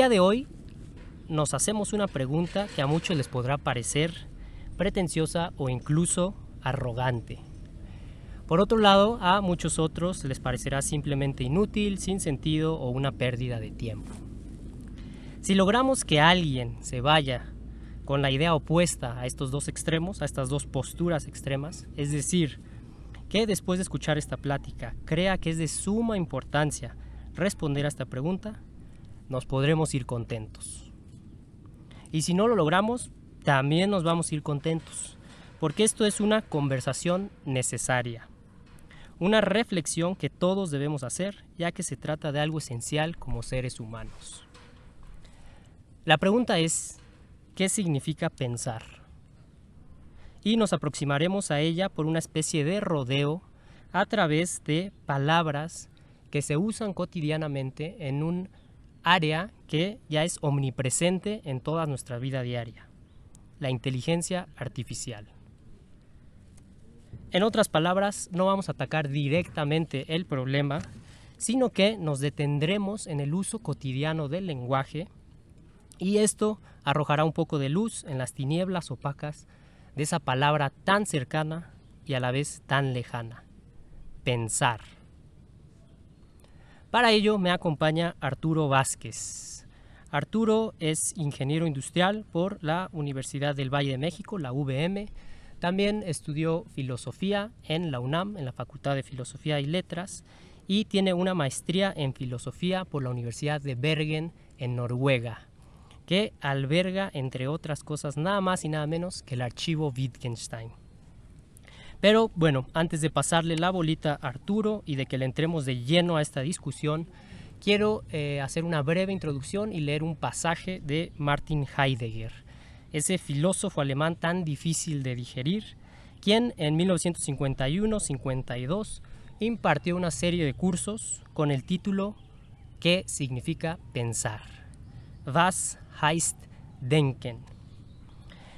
día de hoy nos hacemos una pregunta que a muchos les podrá parecer pretenciosa o incluso arrogante. Por otro lado, a muchos otros les parecerá simplemente inútil, sin sentido o una pérdida de tiempo. Si logramos que alguien se vaya con la idea opuesta a estos dos extremos, a estas dos posturas extremas, es decir, que después de escuchar esta plática crea que es de suma importancia responder a esta pregunta, nos podremos ir contentos. Y si no lo logramos, también nos vamos a ir contentos, porque esto es una conversación necesaria, una reflexión que todos debemos hacer, ya que se trata de algo esencial como seres humanos. La pregunta es, ¿qué significa pensar? Y nos aproximaremos a ella por una especie de rodeo a través de palabras que se usan cotidianamente en un área que ya es omnipresente en toda nuestra vida diaria, la inteligencia artificial. En otras palabras, no vamos a atacar directamente el problema, sino que nos detendremos en el uso cotidiano del lenguaje y esto arrojará un poco de luz en las tinieblas opacas de esa palabra tan cercana y a la vez tan lejana, pensar. Para ello me acompaña Arturo Vázquez. Arturo es ingeniero industrial por la Universidad del Valle de México, la UVM. También estudió filosofía en la UNAM, en la Facultad de Filosofía y Letras, y tiene una maestría en filosofía por la Universidad de Bergen en Noruega que alberga, entre otras cosas, nada más y nada menos que el archivo Wittgenstein. Pero bueno, antes de pasarle la bolita a Arturo y de que le entremos de lleno a esta discusión, quiero eh, hacer una breve introducción y leer un pasaje de Martin Heidegger, ese filósofo alemán tan difícil de digerir, quien en 1951-52 impartió una serie de cursos con el título ¿Qué significa pensar? Was heißt denken.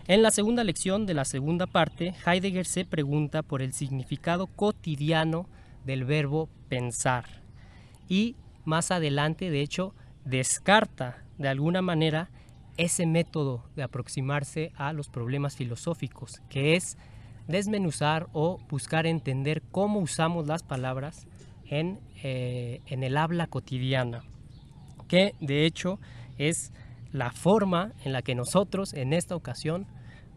En la segunda lección de la segunda parte, Heidegger se pregunta por el significado cotidiano del verbo pensar y más adelante, de hecho, descarta de alguna manera ese método de aproximarse a los problemas filosóficos, que es desmenuzar o buscar entender cómo usamos las palabras en, eh, en el habla cotidiana, que de hecho es la forma en la que nosotros en esta ocasión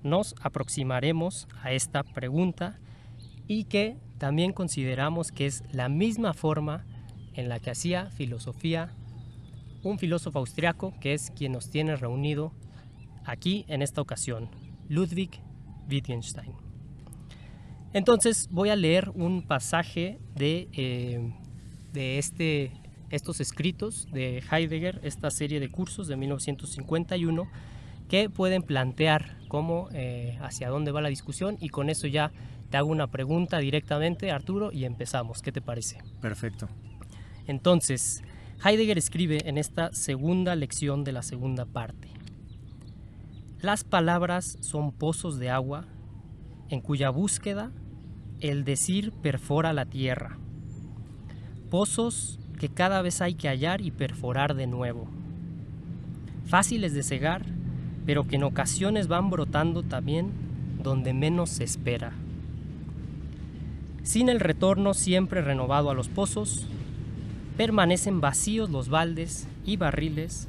nos aproximaremos a esta pregunta y que también consideramos que es la misma forma en la que hacía filosofía un filósofo austriaco que es quien nos tiene reunido aquí en esta ocasión, Ludwig Wittgenstein. Entonces voy a leer un pasaje de, eh, de este estos escritos de Heidegger, esta serie de cursos de 1951, que pueden plantear cómo, eh, hacia dónde va la discusión y con eso ya te hago una pregunta directamente, Arturo, y empezamos. ¿Qué te parece? Perfecto. Entonces, Heidegger escribe en esta segunda lección de la segunda parte. Las palabras son pozos de agua en cuya búsqueda el decir perfora la tierra. Pozos que cada vez hay que hallar y perforar de nuevo. Fáciles de cegar, pero que en ocasiones van brotando también donde menos se espera. Sin el retorno siempre renovado a los pozos, permanecen vacíos los baldes y barriles,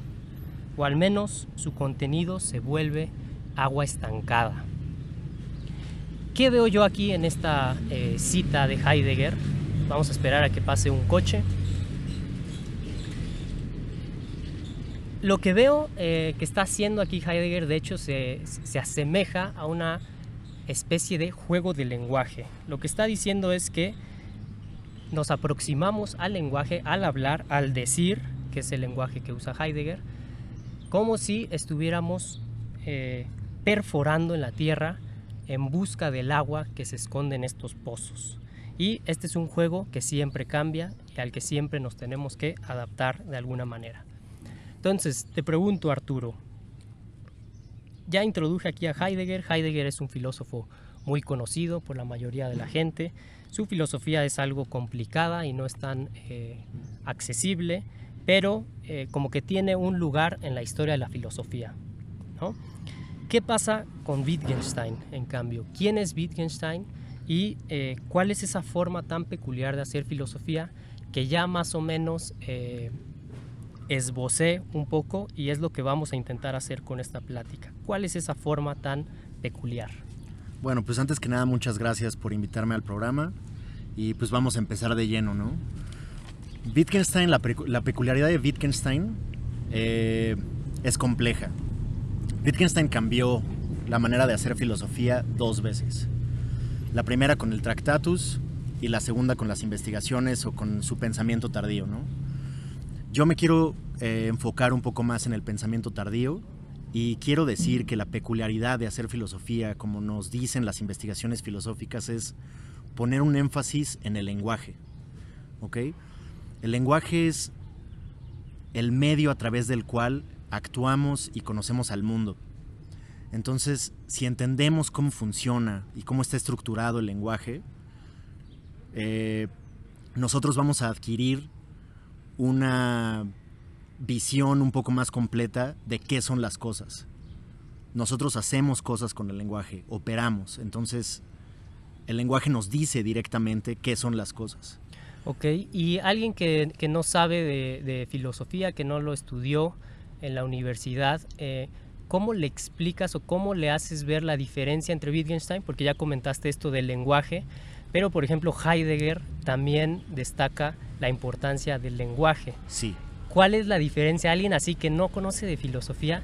o al menos su contenido se vuelve agua estancada. ¿Qué veo yo aquí en esta eh, cita de Heidegger? Vamos a esperar a que pase un coche. Lo que veo eh, que está haciendo aquí Heidegger, de hecho, se, se asemeja a una especie de juego de lenguaje. Lo que está diciendo es que nos aproximamos al lenguaje, al hablar, al decir, que es el lenguaje que usa Heidegger, como si estuviéramos eh, perforando en la tierra en busca del agua que se esconde en estos pozos. Y este es un juego que siempre cambia y al que siempre nos tenemos que adaptar de alguna manera. Entonces, te pregunto, Arturo, ya introduje aquí a Heidegger. Heidegger es un filósofo muy conocido por la mayoría de la gente. Su filosofía es algo complicada y no es tan eh, accesible. pero eh, como que tiene un lugar en la historia de la filosofía. ¿no? ¿Qué pasa con Wittgenstein, en cambio? ¿Quién es Wittgenstein y eh, cuál es esa forma tan peculiar de hacer filosofía que ya más o menos esbocé un poco y es lo que vamos a intentar hacer con esta plática? ¿Cuál es esa forma tan peculiar? Bueno, pues antes que nada, muchas gracias por invitarme al programa y pues vamos a empezar de lleno, ¿no? Wittgenstein, la, peculiaridad de Wittgenstein eh, es compleja. Wittgenstein cambió la manera de hacer filosofía dos veces. La primera con el Tractatus y la segunda con las investigaciones o con su pensamiento tardío, ¿no? Yo me quiero eh, enfocar un poco más en el pensamiento tardío y quiero decir que la peculiaridad de hacer filosofía, como nos dicen las investigaciones filosóficas, es poner un énfasis en el lenguaje. ¿Ok? El lenguaje es el medio a través del cual actuamos y conocemos al mundo. Entonces, si entendemos cómo funciona y cómo está estructurado el lenguaje, eh, nosotros vamos a adquirir una visión un poco más completa de qué son las cosas. Nosotros hacemos cosas con el lenguaje, operamos, entonces el lenguaje nos dice directamente qué son las cosas. Ok, y alguien que, no sabe de, filosofía, que no lo estudió en la universidad, eh, ¿cómo le explicas o cómo le haces ver la diferencia entre Wittgenstein? Porque ya comentaste esto del lenguaje, pero por ejemplo Heidegger también destaca la importancia del lenguaje. Sí. ¿Cuál es la diferencia? Alguien así que no conoce de filosofía,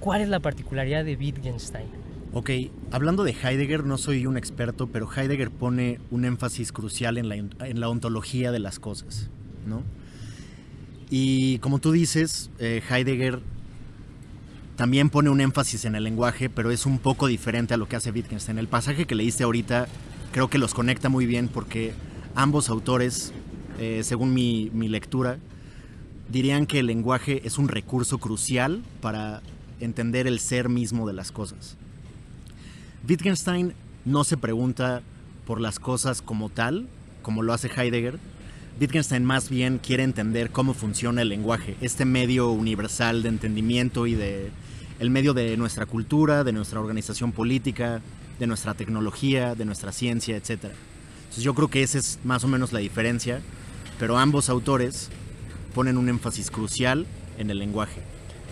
¿cuál es la particularidad de Wittgenstein? Ok, hablando de Heidegger, no soy un experto, pero Heidegger pone un énfasis crucial en la, ontología de las cosas, ¿no? Y como tú dices, eh, Heidegger también pone un énfasis en el lenguaje, pero es un poco diferente a lo que hace Wittgenstein. El pasaje que leíste ahorita creo que los conecta muy bien porque ambos autores, eh, según mi, mi lectura, dirían que el lenguaje es un recurso crucial para entender el ser mismo de las cosas. Wittgenstein no se pregunta por las cosas como tal, como lo hace Heidegger. Wittgenstein más bien quiere entender cómo funciona el lenguaje, este medio universal de entendimiento y de el medio de nuestra cultura, de nuestra organización política, de nuestra tecnología, de nuestra ciencia, etc. Entonces yo creo que esa es más o menos la diferencia, pero ambos autores ponen un énfasis crucial en el lenguaje.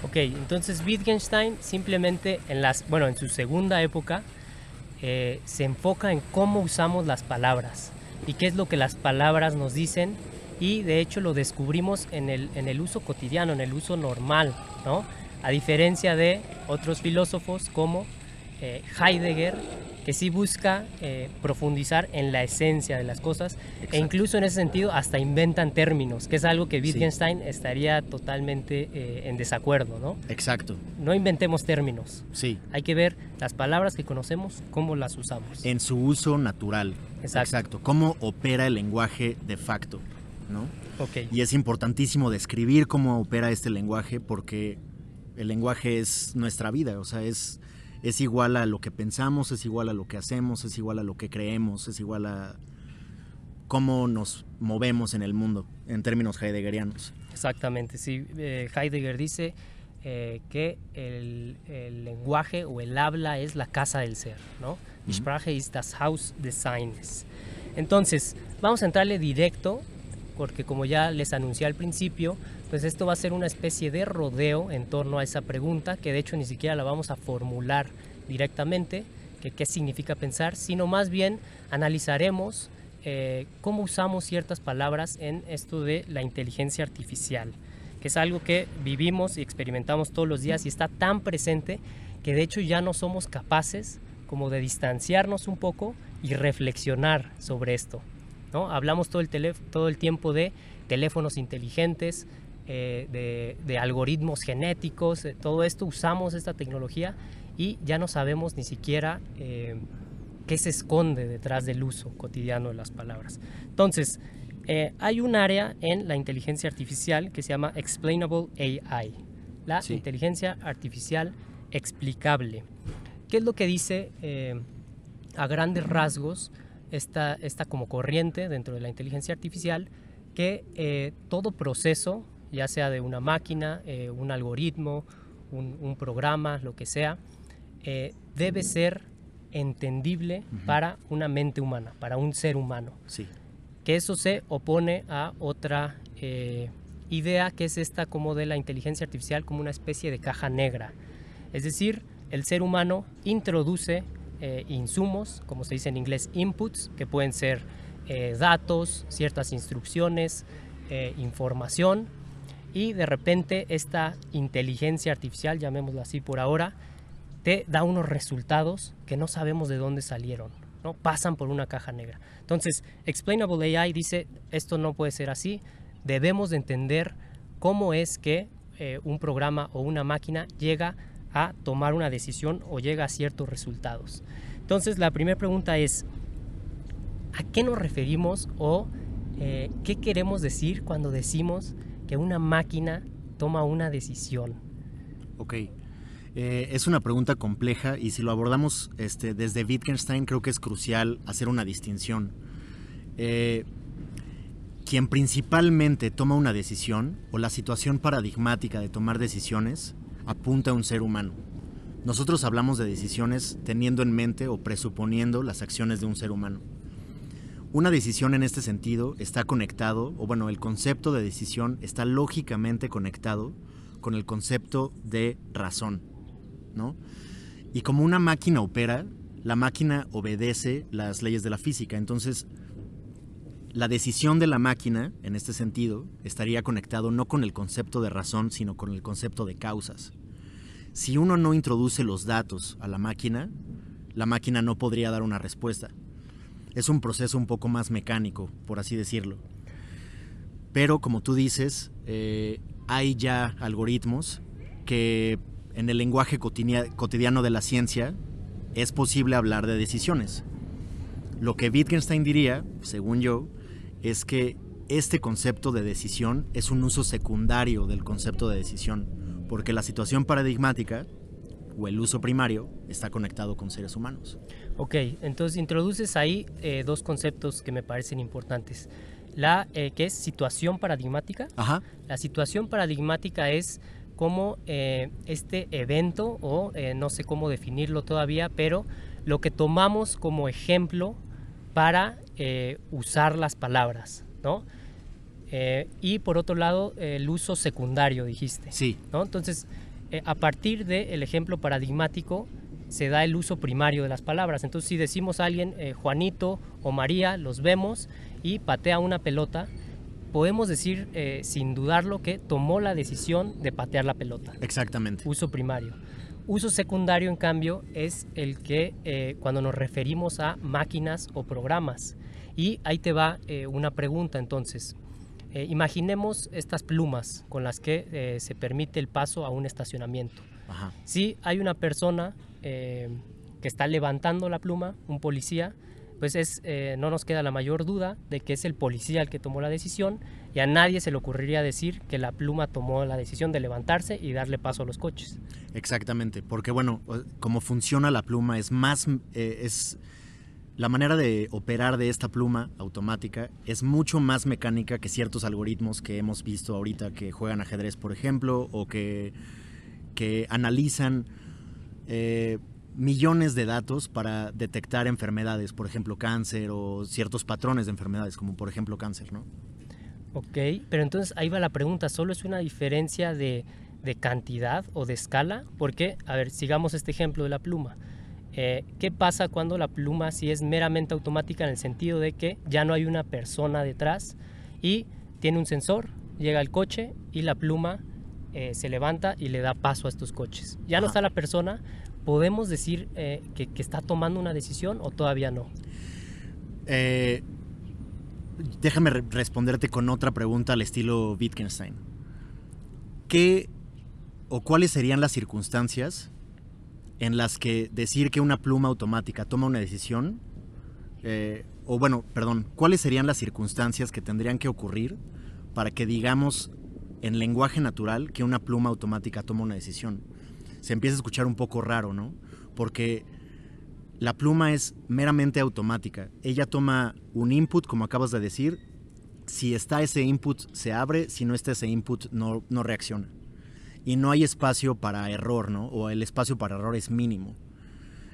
Ok, entonces Wittgenstein simplemente en las, bueno, en su segunda época eh, se enfoca en cómo usamos las palabras y qué es lo que las palabras nos dicen y de hecho lo descubrimos en el, en el uso cotidiano, en el uso normal, ¿no? A diferencia de otros filósofos como eh, Heidegger, que sí busca eh, profundizar en la esencia de las cosas e incluso en ese sentido hasta inventan términos, que es algo que Wittgenstein estaría totalmente eh, en desacuerdo, ¿no? Exacto. No inventemos términos. Sí. Hay que ver las palabras que conocemos, cómo las usamos. En su uso natural. Exacto. Exacto. Cómo opera el lenguaje de facto, ¿no? Okay. Y es importantísimo describir cómo opera este lenguaje porque el lenguaje es nuestra vida, o sea, es es igual a lo que pensamos, es igual a lo que hacemos, es igual a lo que creemos, es igual a cómo nos movemos en el mundo en términos heideggerianos. Exactamente, sí. Eh, Heidegger dice eh, que el, lenguaje o el habla es la casa del ser, ¿no? Die Sprache ist das Haus des Seins. Entonces, vamos a entrarle directo, porque como ya les anuncié al principio, pues esto va a ser una especie de rodeo en torno a esa pregunta, que de hecho ni siquiera la vamos a formular directamente, que qué significa pensar, sino más bien analizaremos eh, cómo usamos ciertas palabras en esto de la inteligencia artificial, que es algo que vivimos y experimentamos todos los días y está tan presente que de hecho ya no somos capaces como de distanciarnos un poco y reflexionar sobre esto. ¿No? Hablamos todo el, todo el tiempo de teléfonos inteligentes, eh, de, algoritmos genéticos, todo esto usamos esta tecnología y ya no sabemos ni siquiera eh, qué se esconde detrás del uso cotidiano de las palabras. Entonces, eh, hay un área en la inteligencia artificial que se llama Explainable AI, la inteligencia artificial explicable. ¿Qué es lo que dice a grandes rasgos esta, esta como corriente dentro de la inteligencia artificial? Que todo proceso ya sea de una máquina, eh, un algoritmo, un, programa, lo que sea, eh, debe ser entendible para una mente humana, para un ser humano. Sí. Que eso se opone a otra eh, idea que es esta como de la inteligencia artificial como una especie de caja negra. Es decir, el ser humano introduce eh, insumos, como se dice en inglés, inputs, que pueden ser eh, datos, ciertas instrucciones, información, y de repente esta inteligencia artificial, llamémoslo así por ahora, te da unos resultados que no sabemos de dónde salieron, ¿no? Pasan por una caja negra. Entonces, Explainable AI dice, esto no puede ser así, debemos de entender cómo es que eh, un programa o una máquina llega a tomar una decisión o llega a ciertos resultados. Entonces, la primera pregunta es, ¿a qué nos referimos o eh, qué queremos decir cuando decimos que una máquina toma una decisión? Ok. Eh, es una pregunta compleja y si lo abordamos este, desde Wittgenstein creo que es crucial hacer una distinción. Eh, quien principalmente toma una decisión o la situación paradigmática de tomar decisiones apunta a un ser humano. Nosotros hablamos de decisiones teniendo en mente o presuponiendo las acciones de un ser humano. Una decisión en este sentido está conectado, o bueno, el concepto de decisión está lógicamente conectado con el concepto de razón. Y como una máquina opera, la máquina obedece las leyes de la física. Entonces, la decisión de la máquina, en este sentido, estaría conectado no con el concepto de razón, sino con el concepto de causas. Si uno no introduce los datos a la máquina, la máquina no podría dar una respuesta. Es un proceso un poco más mecánico, por así decirlo. Pero como tú dices, eh, hay ya algoritmos que en el lenguaje cotidiano de la ciencia es posible hablar de decisiones. Lo que Wittgenstein diría, según yo, es que este concepto de decisión es un uso secundario del concepto de decisión, porque la situación paradigmática o el uso primario está conectado con seres humanos. Ok, entonces introduces ahí eh, dos conceptos que me parecen importantes. La eh, que es situación paradigmática. Ajá. La situación paradigmática es como eh, este evento, o no sé cómo definirlo todavía, pero lo que tomamos como ejemplo para eh, usar las palabras, ¿no? y por otro lado, el uso secundario, dijiste. Sí. ¿no? Entonces, a partir del ejemplo paradigmático, se da el uso primario de las palabras. Entonces, si decimos a alguien Juanito o María, los vemos y patea una pelota, podemos decir eh, sin dudarlo que tomó la decisión de patear la pelota. Exactamente. Uso primario. Uso secundario, en cambio, es el que eh, cuando nos referimos a máquinas o programas. Y ahí te va eh, una pregunta entonces. imaginemos estas plumas con las que se permite el paso a un estacionamiento. Si hay una persona que está levantando la pluma, un policía, pues es, eh, no nos queda la mayor duda de que es el policía el que tomó la decisión y a nadie se le ocurriría decir que la pluma tomó la decisión de levantarse y darle paso a los coches. Exactamente, porque bueno, como funciona la pluma es más, eh, es la manera de operar de esta pluma automática es mucho más mecánica que ciertos algoritmos que hemos visto ahorita que juegan ajedrez, por ejemplo, o que, que analizan eh, millones de datos para detectar enfermedades, por ejemplo cáncer o ciertos patrones de enfermedades, como por ejemplo cáncer, ¿no? Ok, pero entonces ahí va la pregunta, ¿solo es una diferencia de, cantidad o de escala? Porque, a ver, sigamos este ejemplo de la pluma. Eh, ¿Qué pasa cuando la pluma si es meramente automática en el sentido de que ya no hay una persona detrás y tiene un sensor, llega el coche y la pluma eh, se levanta y le da paso a estos coches? Ya no está la persona, ¿podemos decir eh, que, está tomando una decisión o todavía no? Déjame responderte con otra pregunta al estilo Wittgenstein. ¿Qué o cuáles serían las circunstancias en las que decir que una pluma automática toma una decisión, eh, o bueno, perdón, cuáles serían las circunstancias que tendrían que ocurrir para que digamos en lenguaje natural que una pluma automática toma una decisión? se empieza a escuchar un poco raro, ¿no? Porque la pluma es meramente automática. Ella toma un input, como acabas de decir, si está ese input se abre, si no está ese input no, no reacciona. Y no hay espacio para error, ¿no? O el espacio para error es mínimo.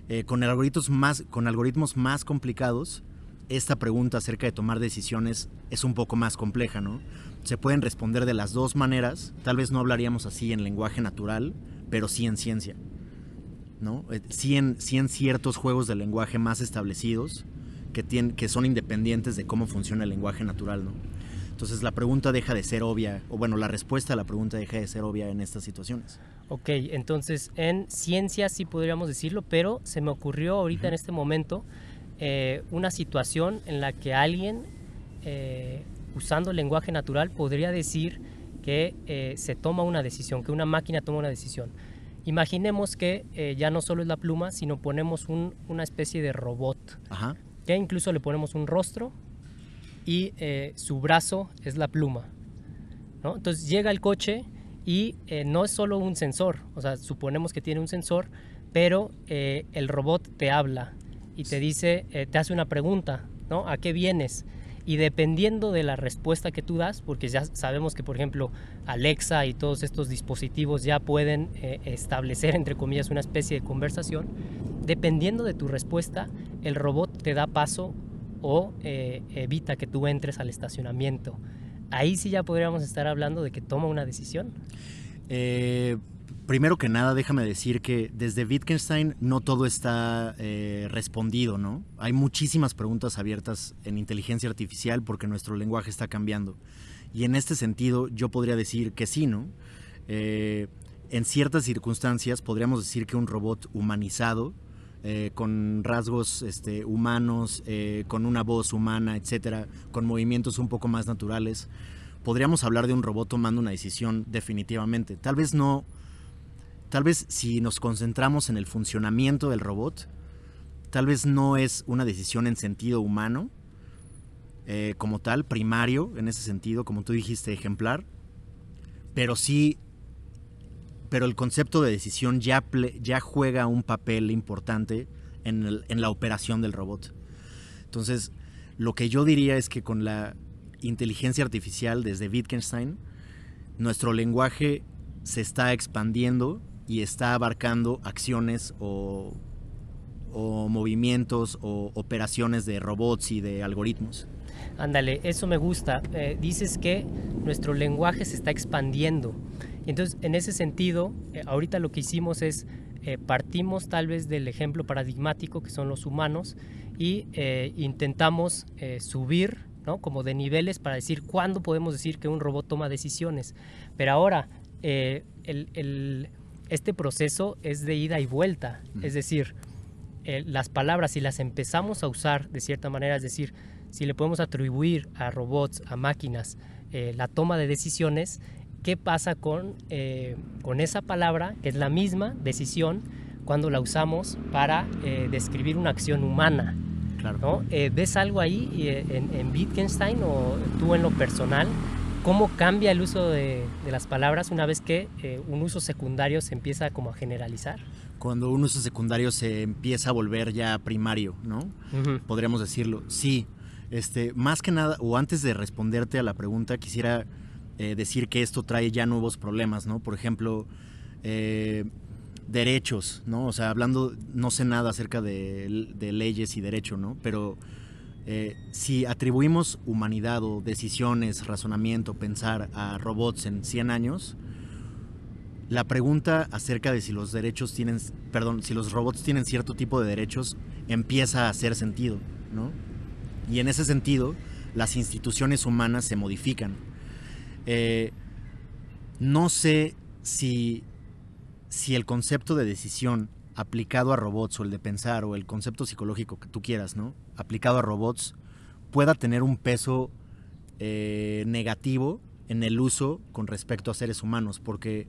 Eh, con, algoritmos más, con algoritmos más complicados, esta pregunta acerca de tomar decisiones es un poco más compleja, ¿no? Se pueden responder de las dos maneras, tal vez no hablaríamos así en lenguaje natural, pero sí en ciencia, ¿no? Eh, sí en, en ciertos juegos de lenguaje más establecidos que, tienen, que son independientes de cómo funciona el lenguaje natural, ¿no? Entonces la pregunta deja de ser obvia, o bueno, la respuesta a la pregunta deja de ser obvia en estas situaciones. Ok, entonces en ciencia sí podríamos decirlo, pero se me ocurrió ahorita en este momento eh, una situación en la que alguien, eh, usando lenguaje natural, podría decir que eh, se toma una decisión, que una máquina toma una decisión. Imaginemos que ya no solo es la pluma, sino ponemos una especie de robot, que incluso le ponemos un rostro y eh, su brazo es la pluma. ¿no? Entonces llega el coche y eh, no es solo un sensor, o sea, suponemos que tiene un sensor, pero eh, el robot te habla y te dice, te hace una pregunta, ¿no? ¿A qué vienes? Y dependiendo de la respuesta que tú das, porque ya sabemos que, por ejemplo, Alexa y todos estos dispositivos ya pueden establecer, entre comillas, una especie de conversación, dependiendo de tu respuesta, el robot te da paso o eh, evita que tú entres al estacionamiento. Ahí sí ya podríamos estar hablando de que toma una decisión. Eh, primero que nada, déjame decir que desde Wittgenstein no todo está eh, respondido, ¿no? Hay muchísimas preguntas abiertas en inteligencia artificial porque nuestro lenguaje está cambiando. Y en este sentido, yo podría decir que sí, ¿no? en ciertas circunstancias podríamos decir que un robot humanizado eh, con rasgos este, humanos, eh, con una voz humana, etcétera, con movimientos un poco más naturales, podríamos hablar de un robot tomando una decisión definitivamente. Tal vez no, tal vez si nos concentramos en el funcionamiento del robot, tal vez no es una decisión en sentido humano, eh, como tal, primario, en ese sentido, como tú dijiste, ejemplar, pero sí pero el concepto de decisión ya, juega un papel importante en, la operación del robot. Entonces, lo que yo diría es que con la inteligencia artificial desde Wittgenstein, nuestro lenguaje se está expandiendo y está abarcando acciones o, movimientos o operaciones de robots y de algoritmos. Ándale, eso me gusta. Eh, dices que nuestro lenguaje se está expandiendo. Entonces, en ese sentido, eh, ahorita lo que hicimos es eh, partimos tal vez del ejemplo paradigmático que son los humanos y eh, intentamos subir ¿no? como de niveles para decir cuándo podemos decir que un robot toma decisiones. Pero ahora, el, este proceso es de ida y vuelta, es decir, las palabras si las empezamos a usar de cierta manera, es decir, si le podemos atribuir a robots, a máquinas, la toma de decisiones, qué pasa con, eh, con esa palabra, que es la misma decisión, cuando la usamos para eh, describir una acción humana. Claro. ¿no? Eh, ¿Ves algo ahí en, en, Wittgenstein o tú en lo personal? ¿Cómo cambia el uso de, de las palabras una vez que un uso secundario se empieza como a generalizar? Cuando un uso secundario se empieza a volver ya primario, ¿no? Podríamos decirlo. Sí, este, más que nada, o antes de responderte a la pregunta, quisiera eh, decir que esto trae ya nuevos problemas, ¿no? Por ejemplo, eh, derechos, ¿no? O sea, hablando, no sé nada acerca de, leyes y derecho, ¿no? Pero eh, si atribuimos humanidad o decisiones, razonamiento, pensar a robots en 100 años, la pregunta acerca de si los derechos tienen, perdón, si los robots tienen cierto tipo de derechos empieza a hacer sentido, ¿no? Y en ese sentido, las instituciones humanas se modifican eh, no sé si, si el concepto de decisión aplicado a robots o el de pensar o el concepto psicológico que tú quieras, ¿no? Aplicado a robots pueda tener un peso eh, negativo en el uso con respecto a seres humanos, porque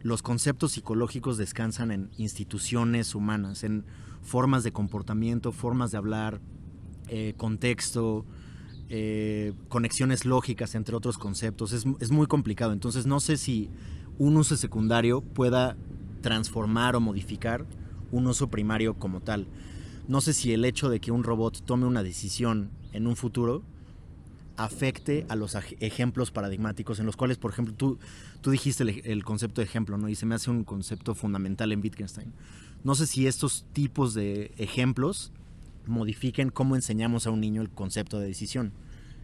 los conceptos psicológicos descansan en instituciones humanas, en formas de comportamiento, formas de hablar, eh, contexto, eh, conexiones lógicas entre otros conceptos. Es, muy complicado. Entonces no sé si un uso secundario pueda transformar o modificar un uso primario como tal. No sé si el hecho de que un robot tome una decisión en un futuro afecte a los ejemplos paradigmáticos en los cuales, por ejemplo, tú, tú dijiste el, concepto de ejemplo, ¿no? Y se me hace un concepto fundamental en Wittgenstein. No sé si estos tipos de ejemplos modifiquen cómo enseñamos a un niño el concepto de decisión,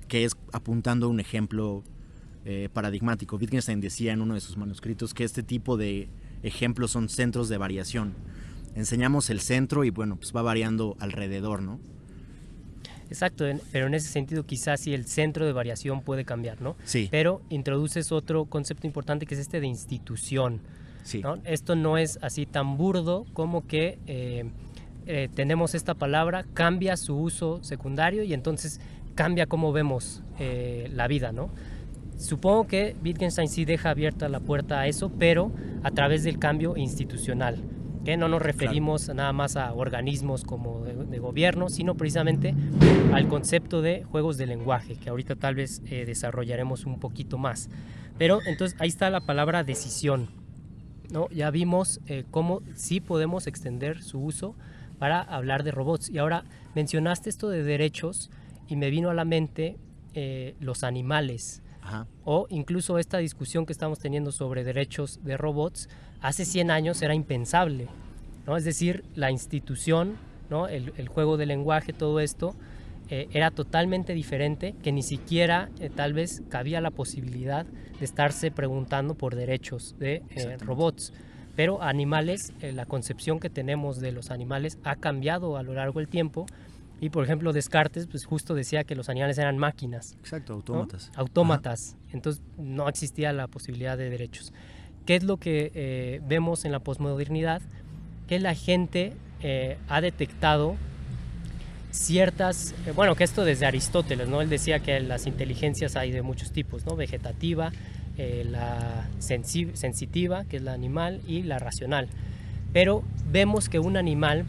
que es apuntando a un ejemplo eh, paradigmático. Wittgenstein decía en uno de sus manuscritos que este tipo de ejemplos son centros de variación. Enseñamos el centro y bueno, pues va variando alrededor, ¿no? Exacto, pero en ese sentido quizás sí el centro de variación puede cambiar, ¿no? Sí. Pero introduces otro concepto importante que es este de institución. Sí. Esto no es así tan burdo como que eh, eh, tenemos esta palabra, cambia su uso secundario y entonces cambia cómo vemos eh, la vida, ¿no? Supongo que Wittgenstein sí deja abierta la puerta a eso, pero a través del cambio institucional que no nos referimos nada más a organismos como de, gobierno, sino precisamente al concepto de juegos de lenguaje, que ahorita tal vez eh, desarrollaremos un poquito más. Pero entonces ahí está la palabra decisión. ¿no? Ya vimos eh, cómo sí podemos extender su uso para hablar de robots. Y ahora mencionaste esto de derechos y me vino a la mente eh, los animales. O incluso esta discusión que estamos teniendo sobre derechos de robots, hace 100 años era impensable. ¿no? Es decir, la institución, ¿no? el, juego de lenguaje, todo esto, eh, era totalmente diferente, que ni siquiera eh, tal vez cabía la posibilidad de estarse preguntando por derechos de robots. Pero animales, la concepción que tenemos de los animales ha cambiado a lo largo del tiempo. Y por ejemplo, Descartes, pues justo decía que los animales eran máquinas. Exacto, autómatas. Autómatas. Entonces no existía la posibilidad de derechos. ¿Qué es lo que eh, vemos en la posmodernidad? Que la gente eh, ha detectado ciertas, eh, bueno, que esto desde Aristóteles, ¿no? Él decía que las inteligencias hay de muchos tipos, ¿no? Vegetativa, la sensitiva, que es la animal, y la racional. Pero vemos que un animal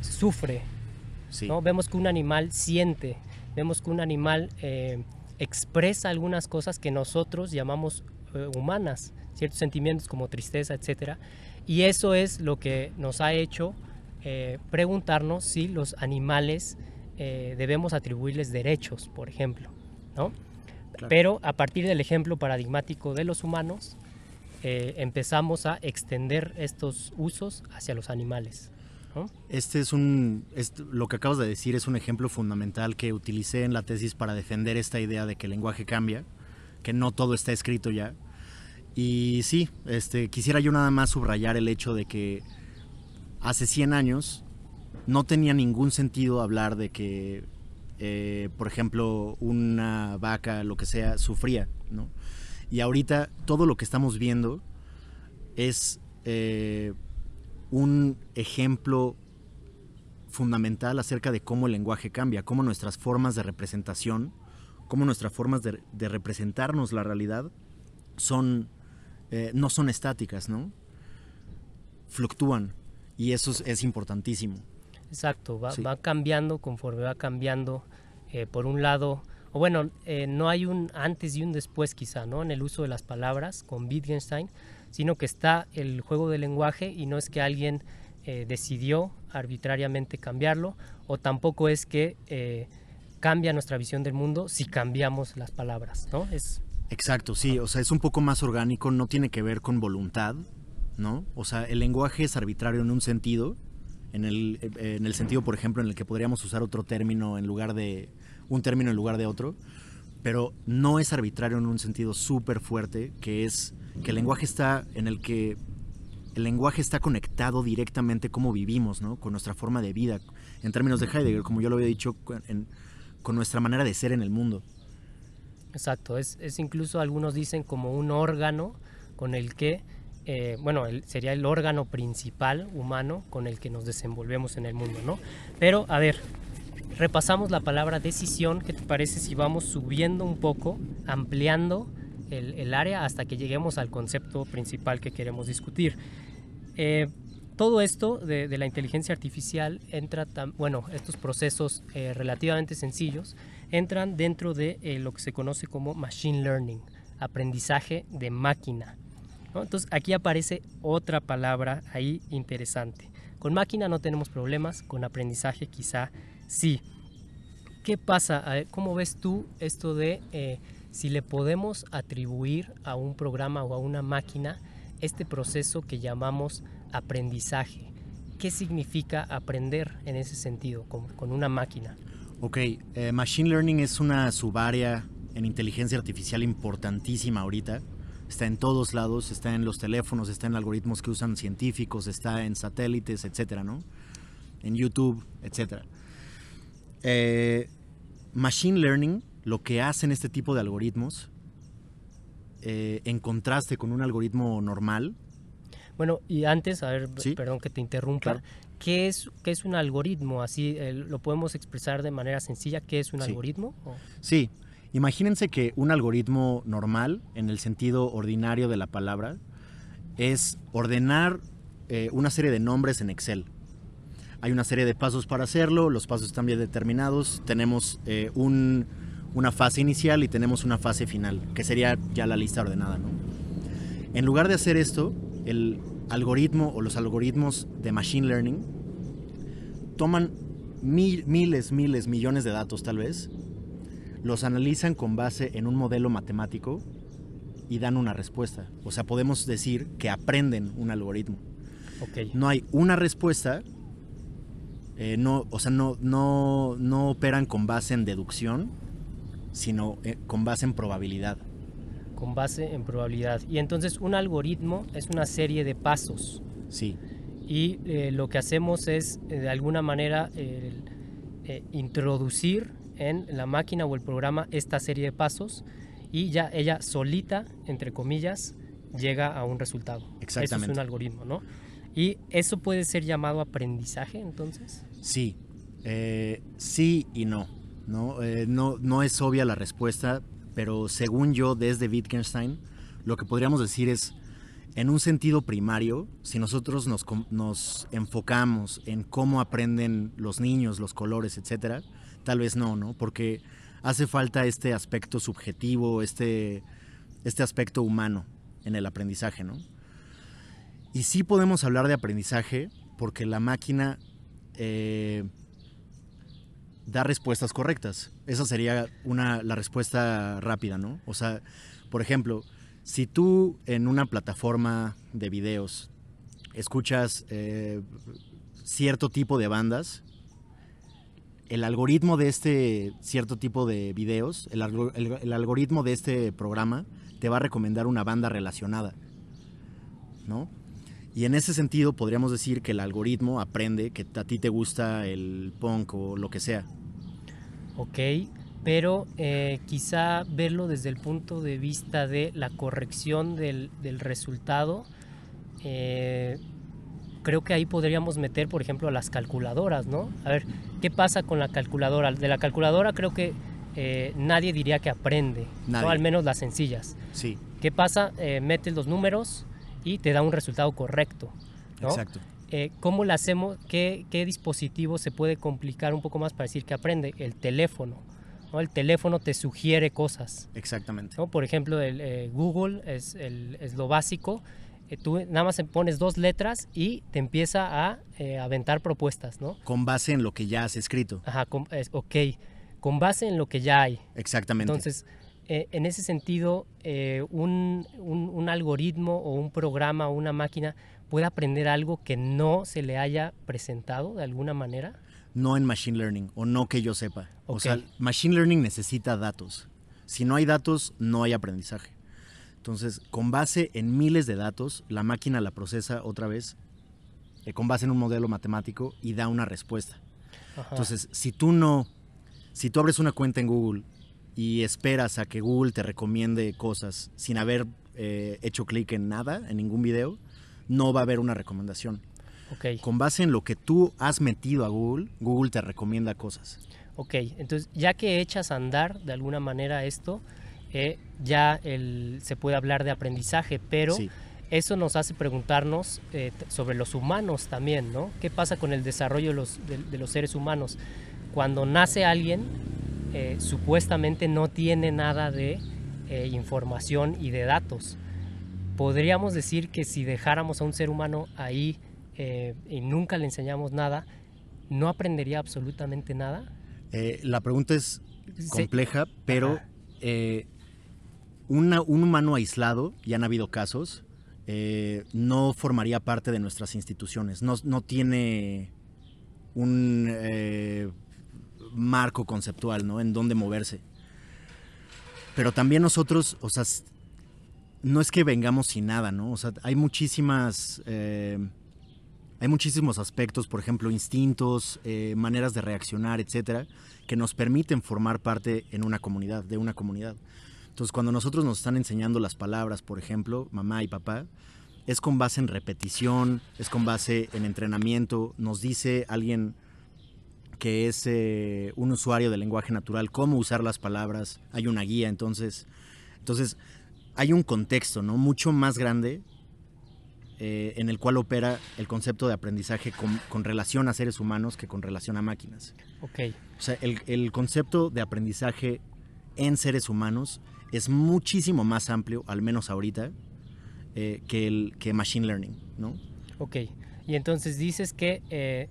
sufre, ¿no? Vemos que un animal siente, vemos que un animal expresa algunas cosas que nosotros llamamos eh, humanas, ciertos sentimientos como tristeza, etc. Y eso es lo que nos ha hecho eh, preguntarnos si los animales eh, debemos atribuirles derechos, por ejemplo. ¿no? Pero a partir del ejemplo paradigmático de los humanos, empezamos a extender estos usos hacia los animales. Este es un, lo que acabas de decir es un ejemplo fundamental que utilicé en la tesis para defender esta idea de que el lenguaje cambia, que no todo está escrito ya, y sí, este, quisiera yo nada más subrayar el hecho de que hace 100 años no tenía ningún sentido hablar de que, eh, por ejemplo, una vaca, lo que sea, sufría, ¿no? Y ahorita todo lo que estamos viendo es eh, un ejemplo fundamental acerca de cómo el lenguaje cambia, cómo nuestras formas de representación, cómo nuestras formas de, de representarnos la realidad son eh, no son estáticas, ¿no? Fluctúan y eso es, importantísimo. Exacto, va, cambiando conforme va cambiando. Eh, por un lado, o bueno, eh, no hay un antes y un después quizá, ¿no? En el uso de las palabras con Wittgenstein, sino que está el juego del lenguaje y no es que alguien decidió arbitrariamente cambiarlo, o tampoco es que cambia nuestra visión del mundo si cambiamos las palabras, ¿no? Es Exacto, sí, o sea, es un poco más orgánico, no tiene que ver con voluntad, ¿no? O sea, el lenguaje es arbitrario en un sentido, en el, eh, en el sentido, por ejemplo, en el que podríamos usar otro término en lugar de, un término en lugar de otro, pero no es arbitrario en un sentido súper fuerte, que es que el lenguaje está en el que el lenguaje está conectado directamente cómo vivimos, ¿no? Con nuestra forma de vida, en términos de Heidegger, como yo lo había dicho, con nuestra manera de ser en el mundo. Exacto, es, incluso algunos dicen como un órgano con el que, eh, bueno, sería el órgano principal humano con el que nos desenvolvemos en el mundo, ¿no? Pero, a ver, repasamos la palabra decisión, ¿qué te parece si vamos subiendo un poco, ampliando el, área hasta que lleguemos al concepto principal que queremos discutir? Eh, todo esto de, la inteligencia artificial entra, bueno, estos procesos eh, relativamente sencillos, entran dentro de lo que se conoce como machine learning, aprendizaje de máquina. Entonces aquí aparece otra palabra ahí interesante. Con máquina no tenemos problemas, con aprendizaje quizá sí. ¿Qué pasa? ¿Cómo ves tú esto de eh, si le podemos atribuir a un programa o a una máquina este proceso que llamamos aprendizaje? ¿Qué significa aprender en ese sentido con, una máquina? Ok, eh, Machine Learning es una subárea en inteligencia artificial importantísima ahorita. Está en todos lados, está en los teléfonos, está en algoritmos que usan científicos, está en satélites, etcétera, ¿no? En YouTube, etcétera. Eh, machine Learning lo que hacen este tipo de algoritmos, eh, en contraste con un algoritmo normal. Bueno, y antes, a ver, perdón que te interrumpa, ¿qué, es, ¿qué es un algoritmo? Así lo podemos expresar de manera sencilla, ¿qué es un algoritmo? Sí, imagínense que un algoritmo normal, en el sentido ordinario de la palabra, es ordenar eh, una serie de nombres en Excel. Hay una serie de pasos para hacerlo, los pasos están bien determinados, tenemos eh, una fase inicial y tenemos una fase final, que sería ya la lista ordenada. En lugar de hacer esto, el algoritmo o los algoritmos de Machine Learning toman miles, miles, millones de datos tal vez, los analizan con base en un modelo matemático y dan una respuesta. O sea, podemos decir que aprenden un algoritmo. No hay una respuesta eh, no, o sea, no, no, no, operan con base en deducción, sino eh, con base en probabilidad. Con base en probabilidad. Y entonces un algoritmo es una serie de pasos. Sí. Y eh, lo que hacemos es, de alguna manera, introducir en la máquina o el programa esta serie de pasos y ya ella solita, entre comillas, llega a un resultado. Exactamente. Eso es un algoritmo, ¿no? ¿Y eso puede ser llamado aprendizaje entonces? Sí, eh, sí y no. ¿no? Eh, no. no. es obvia la respuesta, pero según yo, desde Wittgenstein, lo que podríamos decir es, en un sentido primario, si nosotros nos, nos enfocamos en cómo aprenden los niños, los colores, etcétera, tal vez no, ¿no? Porque hace falta este aspecto subjetivo, este, este aspecto humano en el aprendizaje, ¿no? Y sí podemos hablar de aprendizaje porque la máquina eh, da respuestas correctas. Esa sería una, la respuesta rápida, ¿no? O sea, por ejemplo, si tú en una plataforma de videos escuchas eh, cierto tipo de bandas, el algoritmo de este cierto tipo de videos, el, algoritmo de este programa te va a recomendar una banda relacionada, ¿no? Y en ese sentido podríamos decir que el algoritmo aprende que a ti te gusta el punk o lo que sea. Ok, pero eh, quizá verlo desde el punto de vista de la corrección del, resultado, eh, creo que ahí podríamos meter, por ejemplo, las calculadoras, ¿no? A ver, ¿qué pasa con la calculadora? De la calculadora creo que eh, nadie diría que aprende, ¿no? al menos las sencillas. Sí. ¿Qué pasa? metes los números, y te da un resultado correcto. Exacto. Eh, ¿Cómo lo hacemos? ¿Qué, ¿Qué, dispositivo se puede complicar un poco más para decir que aprende? El teléfono. ¿no? El teléfono te sugiere cosas. Exactamente. ¿no? Por ejemplo, el, eh, Google es, el, es, lo básico. Eh, tú nada más pones dos letras y te empieza a aventar propuestas, ¿no? Con base en lo que ya has escrito. Ajá, ok. Con base en lo que ya hay. Exactamente. Entonces, eh, en ese sentido, eh, un, algoritmo o un programa o una máquina puede aprender algo que no se le haya presentado de alguna manera? No en Machine Learning, o no que yo sepa. O sea, Machine Learning necesita datos. Si no hay datos, no hay aprendizaje. Entonces, con base en miles de datos, la máquina la procesa otra vez eh, con base en un modelo matemático y da una respuesta. Entonces, si tú no, si tú abres una cuenta en Google y esperas a que Google te recomiende cosas sin haber eh, hecho clic en nada, en ningún video, no va a haber una recomendación. Okay. Con base en lo que tú has metido a Google, Google te recomienda cosas. Ok, entonces ya que echas a andar de alguna manera esto, eh, ya se puede hablar de aprendizaje, pero eso nos hace preguntarnos eh, sobre los humanos también, ¿no? ¿Qué pasa con el desarrollo de los, de los seres humanos? Cuando nace alguien, eh, supuestamente no tiene nada de eh, información y de datos. Podríamos decir que si dejáramos a un ser humano ahí y nunca le enseñamos nada, ¿no aprendería absolutamente nada? La pregunta es compleja, pero eh, un humano aislado, ya han habido casos, eh, no formaría parte de nuestras instituciones, no, no tiene un marco conceptual, ¿no? En dónde moverse. Pero también nosotros, o sea, no es que vengamos sin nada, ¿no? O sea, hay muchísimas hay muchísimos aspectos, por ejemplo, instintos, eh, maneras de reaccionar, etcétera, que nos permiten formar parte en una comunidad, de una comunidad. Entonces, cuando nosotros nos están enseñando las palabras, por ejemplo, mamá y papá, es con base en repetición, es con base en entrenamiento. Nos dice alguien que es eh, un usuario del lenguaje natural cómo usar las palabras, hay una guía, entonces, entonces hay un contexto, ¿no? Mucho más grande eh, en el cual opera el concepto de aprendizaje con, relación a seres humanos que con relación a máquinas. Ok. O sea, el, concepto de aprendizaje en seres humanos es muchísimo más amplio, al menos ahorita, eh, que el que machine learning, ¿no? Ok. Y entonces dices que eh,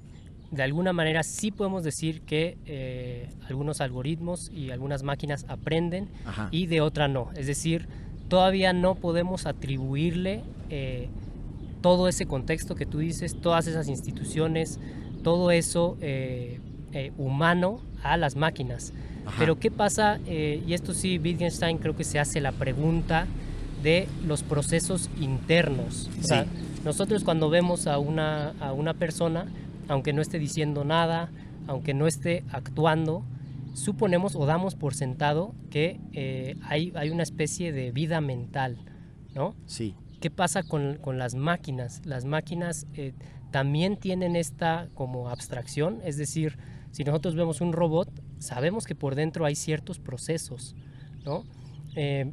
de alguna manera sí podemos decir que algunos algoritmos y algunas máquinas aprenden y de otra no. Es decir, todavía no podemos atribuirle todo ese contexto que tú dices, todas esas instituciones, todo eso eh, eh, humano a las máquinas. Pero ¿qué pasa? Eh, y esto sí, Wittgenstein creo que se hace la pregunta de los procesos internos. O sea, nosotros cuando vemos a una, a una persona, aunque no esté diciendo nada, aunque no esté actuando, suponemos o damos por sentado que hay, hay una especie de vida mental, ¿no? Sí. ¿Qué pasa con, las máquinas? Las máquinas eh, también tienen esta como abstracción, es decir, si nosotros vemos un robot, sabemos que por dentro hay ciertos procesos, ¿no? Eh,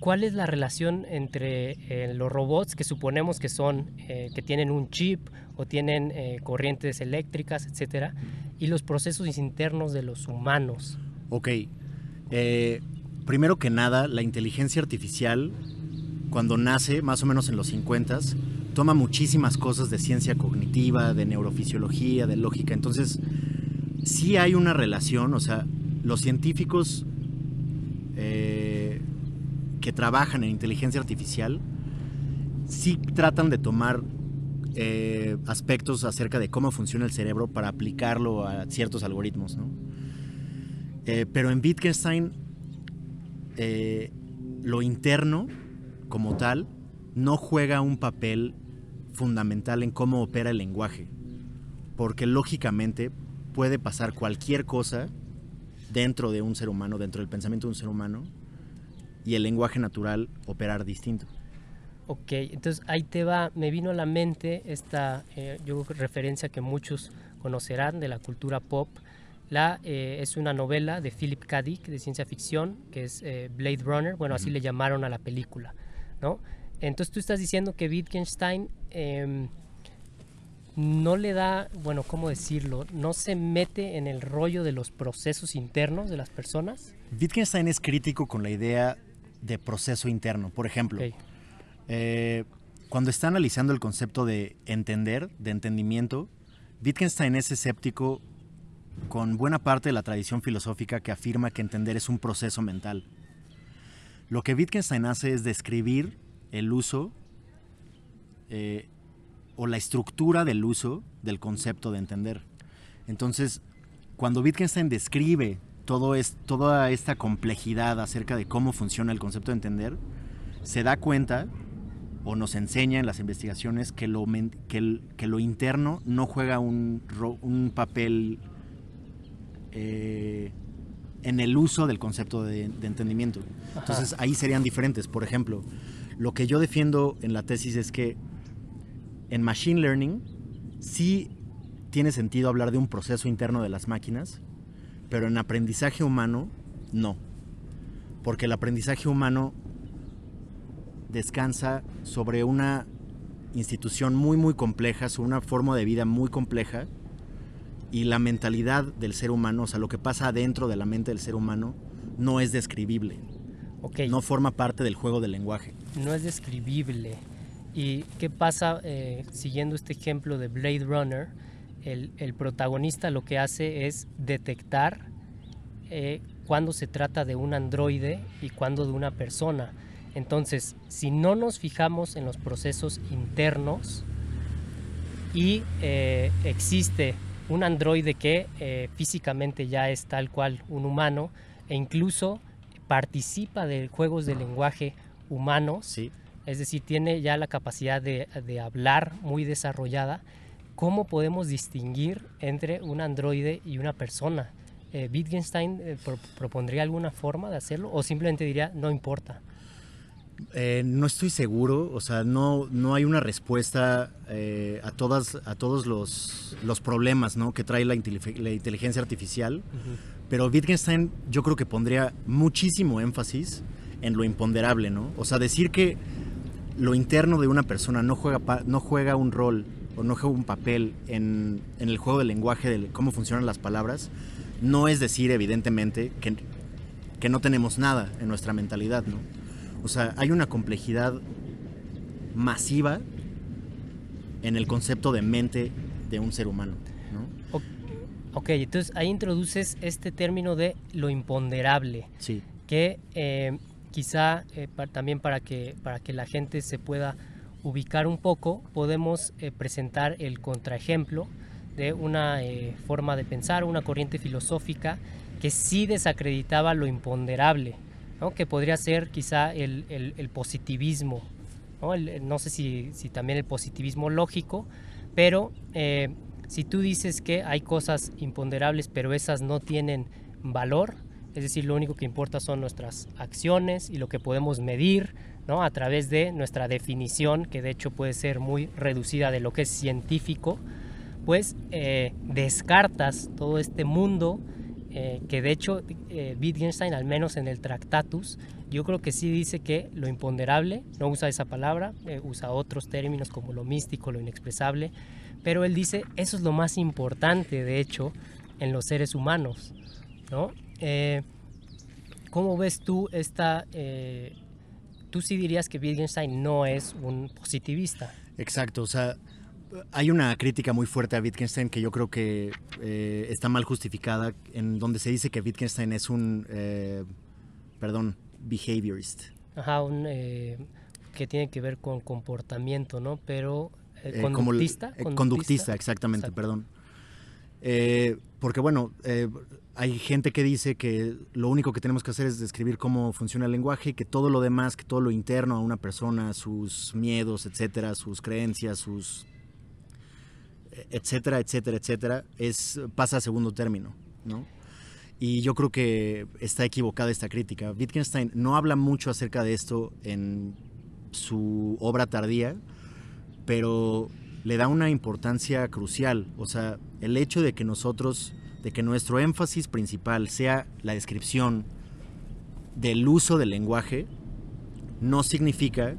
¿Cuál es la relación entre eh, los robots que suponemos que son, que tienen un chip o tienen corrientes eléctricas, etcétera, y los procesos internos de los humanos? Ok. primero que nada, la inteligencia artificial cuando nace, más o menos en los 50, toma muchísimas cosas de ciencia cognitiva, de neurofisiología, de lógica. Entonces, sí hay una relación, o sea, los científicos eh, que trabajan en inteligencia artificial sí tratan de tomar eh, aspectos acerca de cómo funciona el cerebro para aplicarlo a ciertos algoritmos, ¿no? Eh, pero en Wittgenstein, lo interno como tal no juega un papel fundamental en cómo opera el lenguaje, porque lógicamente puede pasar cualquier cosa dentro de un ser humano, dentro del pensamiento de un ser humano, y el lenguaje natural operar distinto. Ok, entonces ahí te va, me vino a la mente esta, eh, yo referencia que muchos conocerán de la cultura pop. La, eh, es una novela de Philip K. Dick de ciencia ficción, que es eh, Blade Runner, bueno, así le llamaron a la película. ¿no? Entonces tú estás diciendo que Wittgenstein em, no le da, bueno, ¿cómo decirlo? No se mete en el rollo de los procesos internos de las personas. Wittgenstein es crítico con la idea de proceso interno. Por ejemplo, eh, cuando está analizando el concepto de entender, de entendimiento, Wittgenstein es escéptico con buena parte de la tradición filosófica que afirma que entender es un proceso mental. Lo que Wittgenstein hace es describir el uso eh, o la estructura del uso del concepto de entender. Entonces, cuando Wittgenstein describe todo es, toda esta complejidad acerca de cómo funciona el concepto de entender, se da cuenta o nos enseña en las investigaciones que lo, que, lo interno no juega un, un papel eh, en el uso del concepto de, entendimiento. Entonces ahí serían diferentes. Por ejemplo, lo que yo defiendo en la tesis es que en Machine Learning sí tiene sentido hablar de un proceso interno de las máquinas, pero en aprendizaje humano no. Porque el aprendizaje humano descansa sobre una institución muy muy compleja, sobre una forma de vida muy compleja y la mentalidad del ser humano, o sea, lo que pasa dentro de la mente del ser humano, no es describible. Okay. No forma parte del juego del lenguaje. No es describible. ¿Y qué pasa eh, siguiendo este ejemplo de Blade Runner? El, el, protagonista lo que hace es detectar eh, cuando se trata de un androide y cuando de una persona. Entonces, si no nos fijamos en los procesos internos y eh, existe un androide que físicamente ya es tal cual un humano e incluso participa de juegos de lenguaje humanos, Sí. Es decir, tiene ya la capacidad de, de hablar muy desarrollada, ¿cómo podemos distinguir entre un androide y una persona? Eh, ¿Wittgenstein eh, pro- propondría alguna forma de hacerlo o simplemente diría no importa? Eh, no estoy seguro, o sea, no, no hay una respuesta eh, a, todas, a todos los, los problemas ¿no? que trae la inteligencia artificial, pero Wittgenstein yo creo que pondría muchísimo énfasis en lo imponderable, ¿no? O sea, decir que lo interno de una persona no juega, no juega un rol o no juega un papel en, en el juego del lenguaje, de cómo funcionan las palabras, no es decir, evidentemente, que, que no tenemos nada en nuestra mentalidad, ¿no? O sea, hay una complejidad masiva en el concepto de mente de un ser humano, ¿no? Ok, entonces ahí introduces este término de lo imponderable, Sí, que eh, quizá eh, también para que, para que la gente se pueda ubicar un poco, podemos eh, presentar el contraejemplo de una eh, forma de pensar, una corriente filosófica que sí desacreditaba lo imponderable, ¿no? que podría ser quizá el, el- positivismo, ¿no? No sé si, si también el positivismo lógico, pero si tú dices que hay cosas imponderables, pero esas no tienen valor, es decir, lo único que importa son nuestras acciones y lo que podemos medir ¿no? a través de nuestra definición, que de hecho puede ser muy reducida de lo que es científico, pues eh, descartas todo este mundo eh, que de hecho eh, Wittgenstein, al menos en el Tractatus, yo creo que sí dice que lo imponderable, no usa esa palabra, eh, usa otros términos como lo místico, lo inexpresable, pero él dice eso es lo más importante, de hecho, en los seres humanos, ¿no? Eh, ¿Cómo ves tú esta... eh, tú sí dirías que Wittgenstein no es un positivista? exacto. O sea, hay una crítica muy fuerte a Wittgenstein que yo creo que eh, está mal justificada, en donde se dice que Wittgenstein es un, eh, perdón, behaviorist. Ajá, un, eh, que tiene que ver con comportamiento, ¿no? Pero como conductista, conductista, exactamente, Exacto. perdón. Porque bueno, hay gente que dice que lo único que tenemos que hacer es describir cómo funciona el lenguaje y que todo lo demás, que todo lo interno a una persona, sus miedos, etcétera, sus creencias, sus etcétera, etcétera, etcétera, es pasa a segundo término, ¿no? Y yo creo que está equivocada esta crítica. Wittgenstein no habla mucho acerca de esto en su obra tardía, pero le da una importancia crucial. O sea, el hecho de que nosotros, de que nuestro énfasis principal sea la descripción del uso del lenguaje, no significa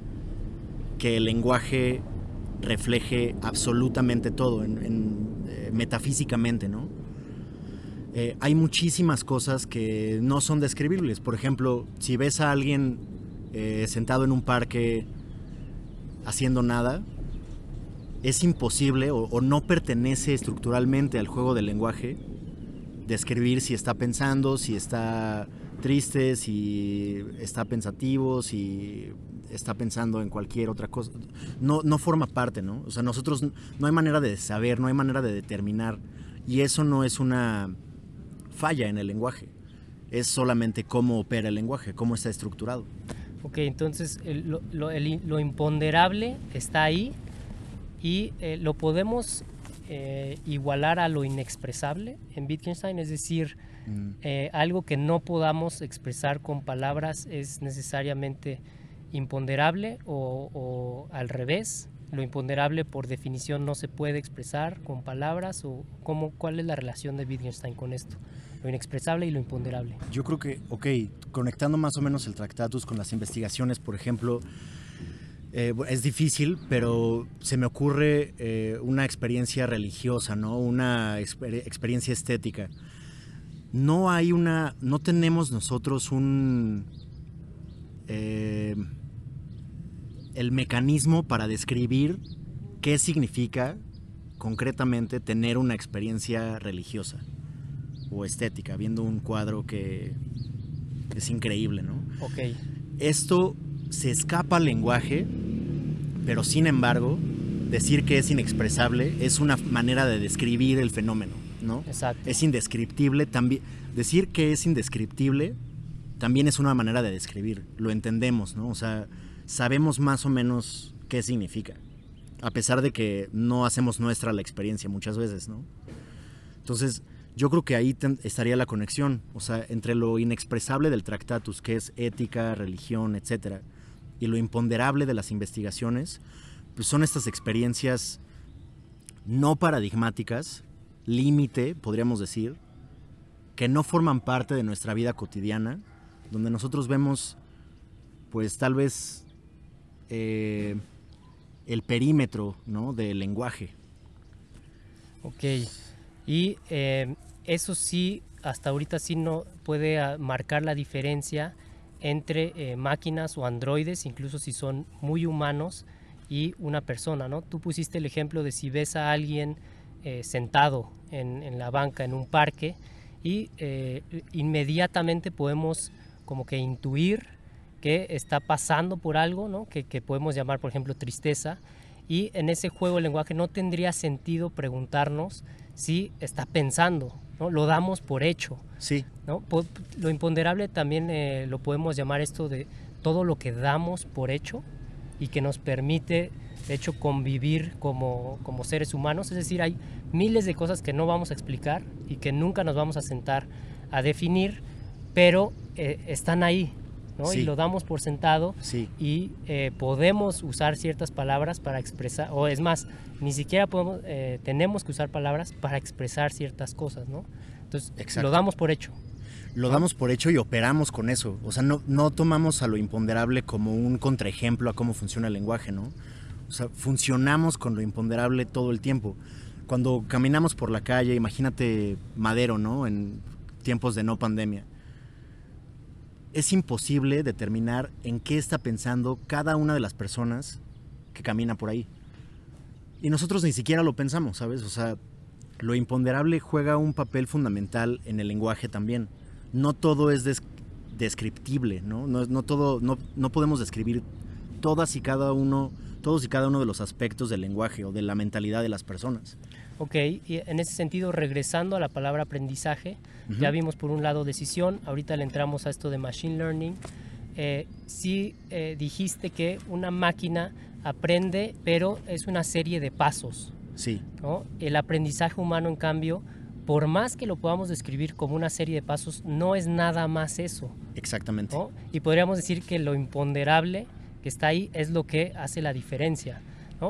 que el lenguaje refleje absolutamente todo, en, eh, metafísicamente, ¿no? Eh, hay muchísimas cosas que no son describibles. Por ejemplo, si ves a alguien eh, sentado en un parque haciendo nada, es imposible o, no pertenece estructuralmente al juego del lenguaje describir si está pensando, si está triste, si está pensativo, si está pensando en cualquier otra cosa. No, no forma parte, ¿no? O sea, nosotros no hay manera de saber, no hay manera de determinar. Y eso no es una falla en el lenguaje. Es solamente cómo opera el lenguaje, cómo está estructurado. Ok, entonces lo, imponderable está ahí y eh, lo podemos eh, igualar a lo inexpresable en Wittgenstein, es decir, mm. eh, algo que no podamos expresar con palabras es necesariamente imponderable o, o, al revés. Lo imponderable por definición no se puede expresar con palabras o cómo, cuál es la relación de Wittgenstein con esto, lo inexpresable y lo imponderable. Yo creo que, ok, conectando más o menos el Tractatus con las investigaciones, por ejemplo, eh, es difícil, pero se me ocurre eh, una experiencia religiosa, ¿no? Una exper experiencia estética. No hay una, no tenemos nosotros un, eh, el mecanismo para describir qué significa concretamente tener una experiencia religiosa o estética, viendo un cuadro que es increíble, ¿no? Ok. Esto se escapa al lenguaje, pero sin embargo, decir que es inexpresable es una manera de describir el fenómeno, ¿no? Exacto. Es indescriptible también. Decir que es indescriptible también es una manera de describir, lo entendemos, ¿no? O sea, sabemos más o menos qué significa, a pesar de que no hacemos nuestra la experiencia muchas veces, ¿no? Entonces, yo creo que ahí estaría la conexión, o sea, entre lo inexpresable del Tractatus, que es ética, religión, etcétera, y lo imponderable de las investigaciones, pues son estas experiencias no paradigmáticas, límite, podríamos decir, que no forman parte de nuestra vida cotidiana, donde nosotros vemos, pues tal vez, eh, el perímetro ¿no? del lenguaje. Ok, y eh, eso sí, hasta ahorita sí no puede ah, marcar la diferencia entre eh, máquinas o androides, incluso si son muy humanos, y una persona, ¿no? Tú pusiste el ejemplo de si ves a alguien sentado en, la banca en un parque y inmediatamente podemos como que intuir que está pasando por algo, ¿no? que, podemos llamar, por ejemplo, tristeza. Y en ese juego el lenguaje no tendría sentido preguntarnos si está pensando, ¿no? Lo damos por hecho. Sí. ¿no? Lo imponderable también eh, lo podemos llamar esto de todo lo que damos por hecho y que nos permite, de hecho, convivir como, como seres humanos. Es decir, hay miles de cosas que no vamos a explicar y que nunca nos vamos a sentar a definir, pero eh, están ahí, ¿no? Y lo damos por sentado y eh, podemos usar ciertas palabras para expresar, o es más, ni siquiera podemos, eh, tenemos que usar palabras para expresar ciertas cosas, ¿no? Entonces, lo damos por hecho. Lo damos por hecho y operamos con eso. O sea, no, no tomamos a lo imponderable como un contraejemplo a cómo funciona el lenguaje, ¿no? O sea, funcionamos con lo imponderable todo el tiempo. Cuando caminamos por la calle, imagínate Madero, ¿no? En tiempos de no pandemia es imposible determinar en qué está pensando cada una de las personas que camina por ahí. Y nosotros ni siquiera lo pensamos, ¿sabes? O sea, lo imponderable juega un papel fundamental en el lenguaje también. No todo es descriptible, ¿no? No, todo, no, no podemos describir todas y cada uno, todos y cada uno de los aspectos del lenguaje o de la mentalidad de las personas. Ok, y en ese sentido, regresando a la palabra aprendizaje, ya vimos por un lado decisión, ahorita le entramos a esto de machine learning. Eh, sí eh, dijiste que una máquina aprende, pero es una serie de pasos. Sí. El aprendizaje humano, en cambio, por más que lo podamos describir como una serie de pasos, no es nada más eso. Exactamente. Y podríamos decir que lo imponderable que está ahí es lo que hace la diferencia.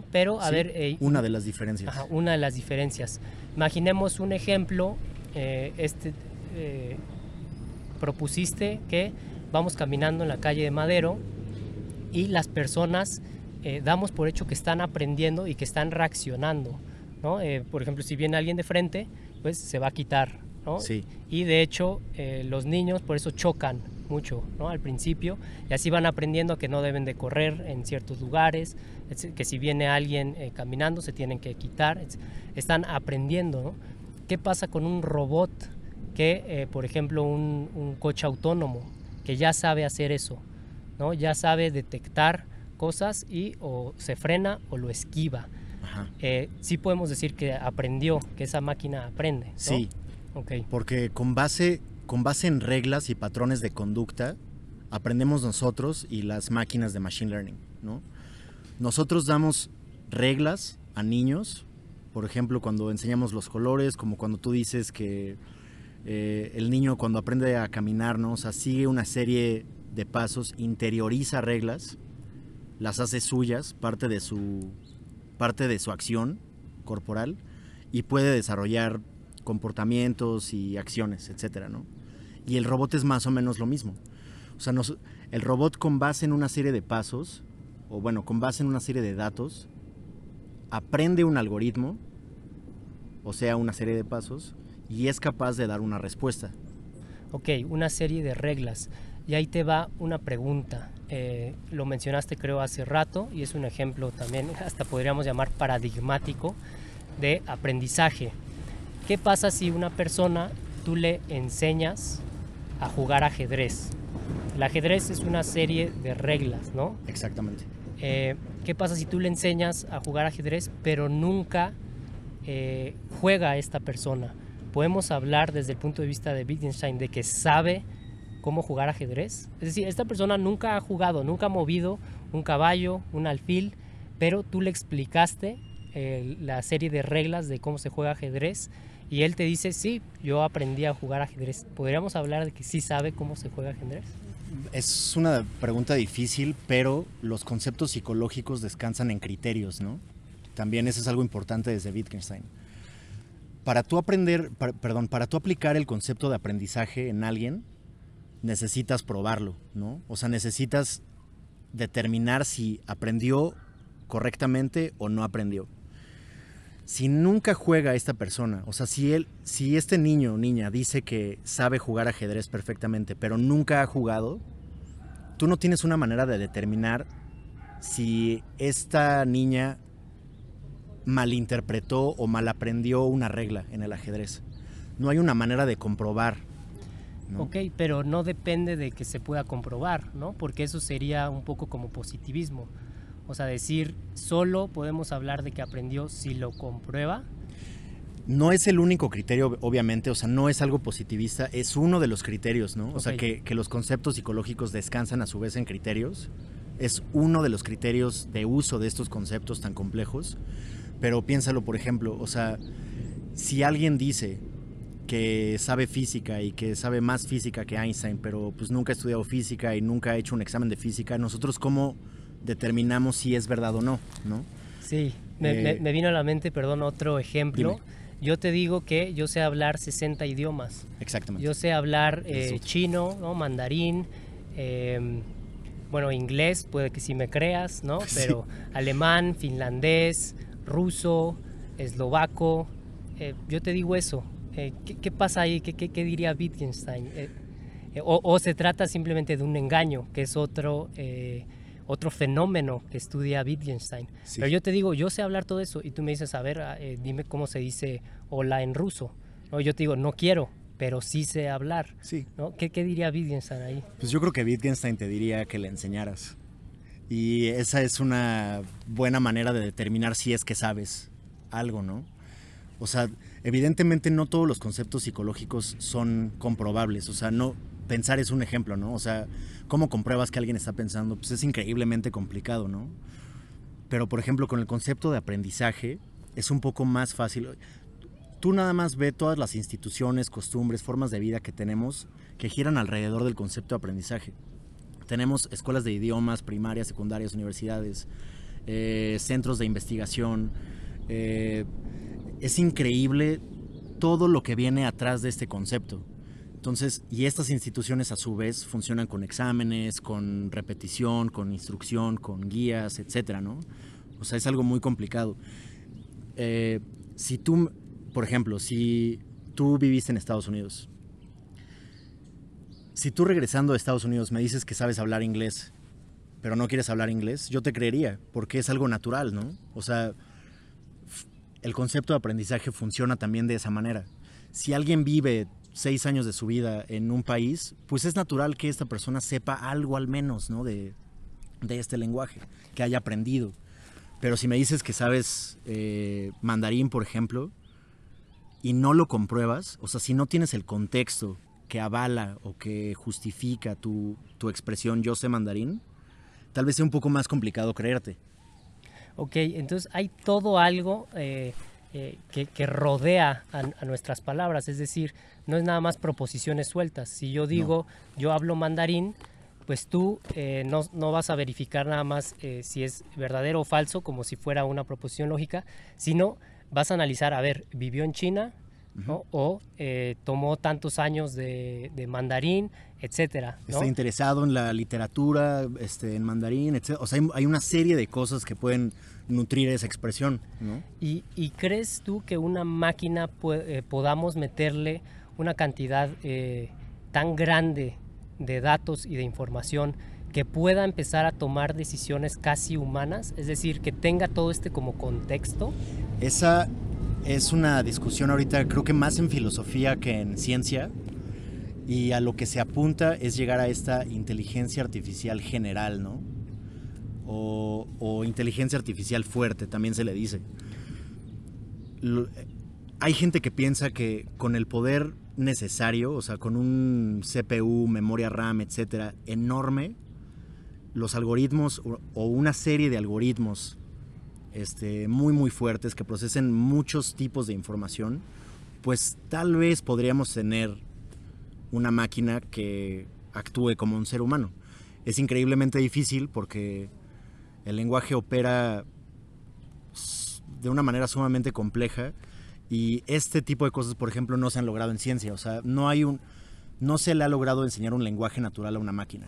Pero, a ver... Eh, una de las diferencias. una de las diferencias. Imaginemos un ejemplo, eh, este, eh, propusiste que vamos caminando en la calle de Madero y las personas damos por hecho que están aprendiendo y que están reaccionando, ¿no? por ejemplo, si viene alguien de frente, pues se va a quitar, ¿no? Sí. Y de hecho, los niños por eso chocan mucho ¿no? al principio y así van aprendiendo que no deben de correr en ciertos lugares, que si viene alguien eh, caminando se tienen que quitar, están aprendiendo. ¿Qué pasa con un robot que, eh, por ejemplo, un, coche autónomo que ya sabe hacer eso, ¿no? ya sabe detectar cosas y o se frena o lo esquiva? Eh, sí podemos decir que aprendió, que esa máquina aprende. Sí, okay. porque con base con base en reglas y patrones de conducta, aprendemos nosotros y las máquinas de Machine Learning. ¿no? Nosotros damos reglas a niños, por ejemplo, cuando enseñamos los colores, como cuando tú dices que eh, el niño cuando aprende a caminar, ¿no? sigue una serie de pasos, interioriza reglas, las hace suyas, parte de su, parte de su acción corporal, y puede desarrollar comportamientos y acciones, etcétera, ¿no? Y el robot es más o menos lo mismo. O sea, el robot con base en una serie de pasos, o bueno, con base en una serie de datos, aprende un algoritmo, o sea, una serie de pasos, y es capaz de dar una respuesta. Ok, una serie de reglas. Y ahí te va una pregunta. Eh, lo mencionaste creo hace rato y es un ejemplo también, hasta podríamos llamar paradigmático, de aprendizaje. ¿Qué pasa si una persona tú le enseñas a jugar ajedrez? El ajedrez es una serie de reglas, ¿no? Exactamente. Eh, ¿Qué pasa si tú le enseñas a jugar ajedrez, pero nunca eh, juega a esta persona? Podemos hablar desde el punto de vista de Wittgenstein de que sabe cómo jugar ajedrez. Es decir, esta persona nunca ha jugado, nunca ha movido un caballo, un alfil, pero tú le explicaste eh, la serie de reglas de cómo se juega ajedrez y él te dice, sí, yo aprendí a jugar ajedrez. ¿Podríamos hablar de que sí sabe cómo se juega ajedrez? Es una pregunta difícil, pero los conceptos psicológicos descansan en criterios, ¿no? También eso es algo importante desde Wittgenstein. Para tú aprender, perdón, para aplicar el concepto de aprendizaje en alguien, necesitas probarlo, ¿no? O sea, necesitas determinar si aprendió correctamente o no aprendió. Si nunca juega esta persona, o sea, si él, si este niño o niña dice que sabe jugar ajedrez perfectamente, pero nunca ha jugado, tú no tienes una manera de determinar si esta niña malinterpretó o malaprendió una regla en el ajedrez. No hay una manera de comprobar Ok, pero no depende de que se pueda comprobar, ¿no? Porque eso sería un poco como positivismo. O sea, decir, solo podemos hablar de que aprendió si lo comprueba. No es el único criterio, obviamente, o sea, no es algo positivista, es uno de los criterios, ¿no? O sea, que, que los conceptos psicológicos descansan a su vez en criterios. Es uno de los criterios de uso de estos conceptos tan complejos. Pero piénsalo, por ejemplo, o sea, si alguien dice que sabe física y que sabe más física que Einstein, pero pues nunca ha estudiado física y nunca ha hecho un examen de física, nosotros cómo determinamos si es verdad o no, ¿no? Sí, me, eh, vino a la mente, perdón, otro ejemplo. Yo te digo que yo sé hablar 60 idiomas. Exactamente. Yo sé hablar eh, chino, ¿no? mandarín, em, bueno, inglés, puede que sí me creas, ¿no? Pero alemán, finlandés, ruso, eslovaco. Eh, yo te digo eso, eh, ¿qué, pasa ahí? ¿Qué, qué, diría Wittgenstein? Eh, eh, o, se trata simplemente de un engaño, que es otro, otro fenómeno que estudia Wittgenstein? Pero yo te digo, yo sé hablar todo eso y tú me dices, a ver, ah, dime cómo se dice hola en ruso. ¿No? Yo te digo, no quiero, pero sí sé hablar. Sí. ¿no? ¿Qué, ¿Qué diría Wittgenstein ahí? Pues yo creo que Wittgenstein te diría que le enseñaras. Y esa es una buena manera de determinar si es que sabes algo, ¿no? O sea, evidentemente no todos los conceptos psicológicos son comprobables. O sea, no pensar es un ejemplo, ¿no? O sea, ¿cómo compruebas que alguien está pensando? Pues es increíblemente complicado, ¿no? Pero, por ejemplo, con el concepto de aprendizaje es un poco más fácil. Tú nada más ve todas las instituciones, costumbres, formas de vida que tenemos que giran alrededor del concepto de aprendizaje. Tenemos escuelas de idiomas, primarias, secundarias, universidades, eh, centros de investigación, eh, es increíble todo lo que viene atrás de este concepto. Entonces, y estas instituciones a su vez funcionan con exámenes, con repetición, con instrucción, con guías, etcétera, ¿no? O sea, es algo muy complicado. Eh, si tú, por ejemplo, si tú viviste en Estados Unidos, si tú regresando a Estados Unidos me dices que sabes hablar inglés, pero no quieres hablar inglés, yo te creería, porque es algo natural, ¿no? O sea, el concepto de aprendizaje funciona también de esa manera. Si alguien vive seis años de su vida en un país, pues es natural que esta persona sepa algo al menos ¿no? de, este lenguaje, que haya aprendido. Pero si me dices que sabes eh, mandarín, por ejemplo, y no lo compruebas, o sea, si no tienes el contexto que avala o que justifica tu, tu expresión yo sé mandarín, tal vez sea un poco más complicado creerte. Ok, entonces hay todo algo eh, eh, que, rodea a, nuestras palabras, es decir, no es nada más proposiciones sueltas. Si yo digo, yo hablo mandarín, pues tú eh, no, vas a verificar nada más si es verdadero o falso, como si fuera una proposición lógica, sino vas a analizar, a ver, vivió en China, o tomó tantos años de, mandarín, etcétera. Está interesado en la literatura, este, en mandarín, etc. O sea, hay, una serie de cosas que pueden nutrir esa expresión. ¿Y, crees tú que una máquina eh, podamos meterle una cantidad eh, tan grande de datos y de información que pueda empezar a tomar decisiones casi humanas? Es decir, que tenga todo este como contexto. Esa es una discusión ahorita, creo que más en filosofía que en ciencia, y a lo que se apunta es llegar a esta inteligencia artificial general, ¿no? O, inteligencia artificial fuerte, también se le dice. Lo- hay gente que piensa que con el poder necesario, o sea, con un CPU, memoria RAM, etcétera, enorme, los algoritmos o, o una serie de algoritmos este, muy muy fuertes que procesen muchos tipos de información, pues tal vez podríamos tener una máquina que actúe como un ser humano. Es increíblemente difícil porque el lenguaje opera de una manera sumamente compleja y este tipo de cosas, por ejemplo, no se han logrado en ciencia. O sea, no hay un, no se le ha logrado enseñar un lenguaje natural a una máquina.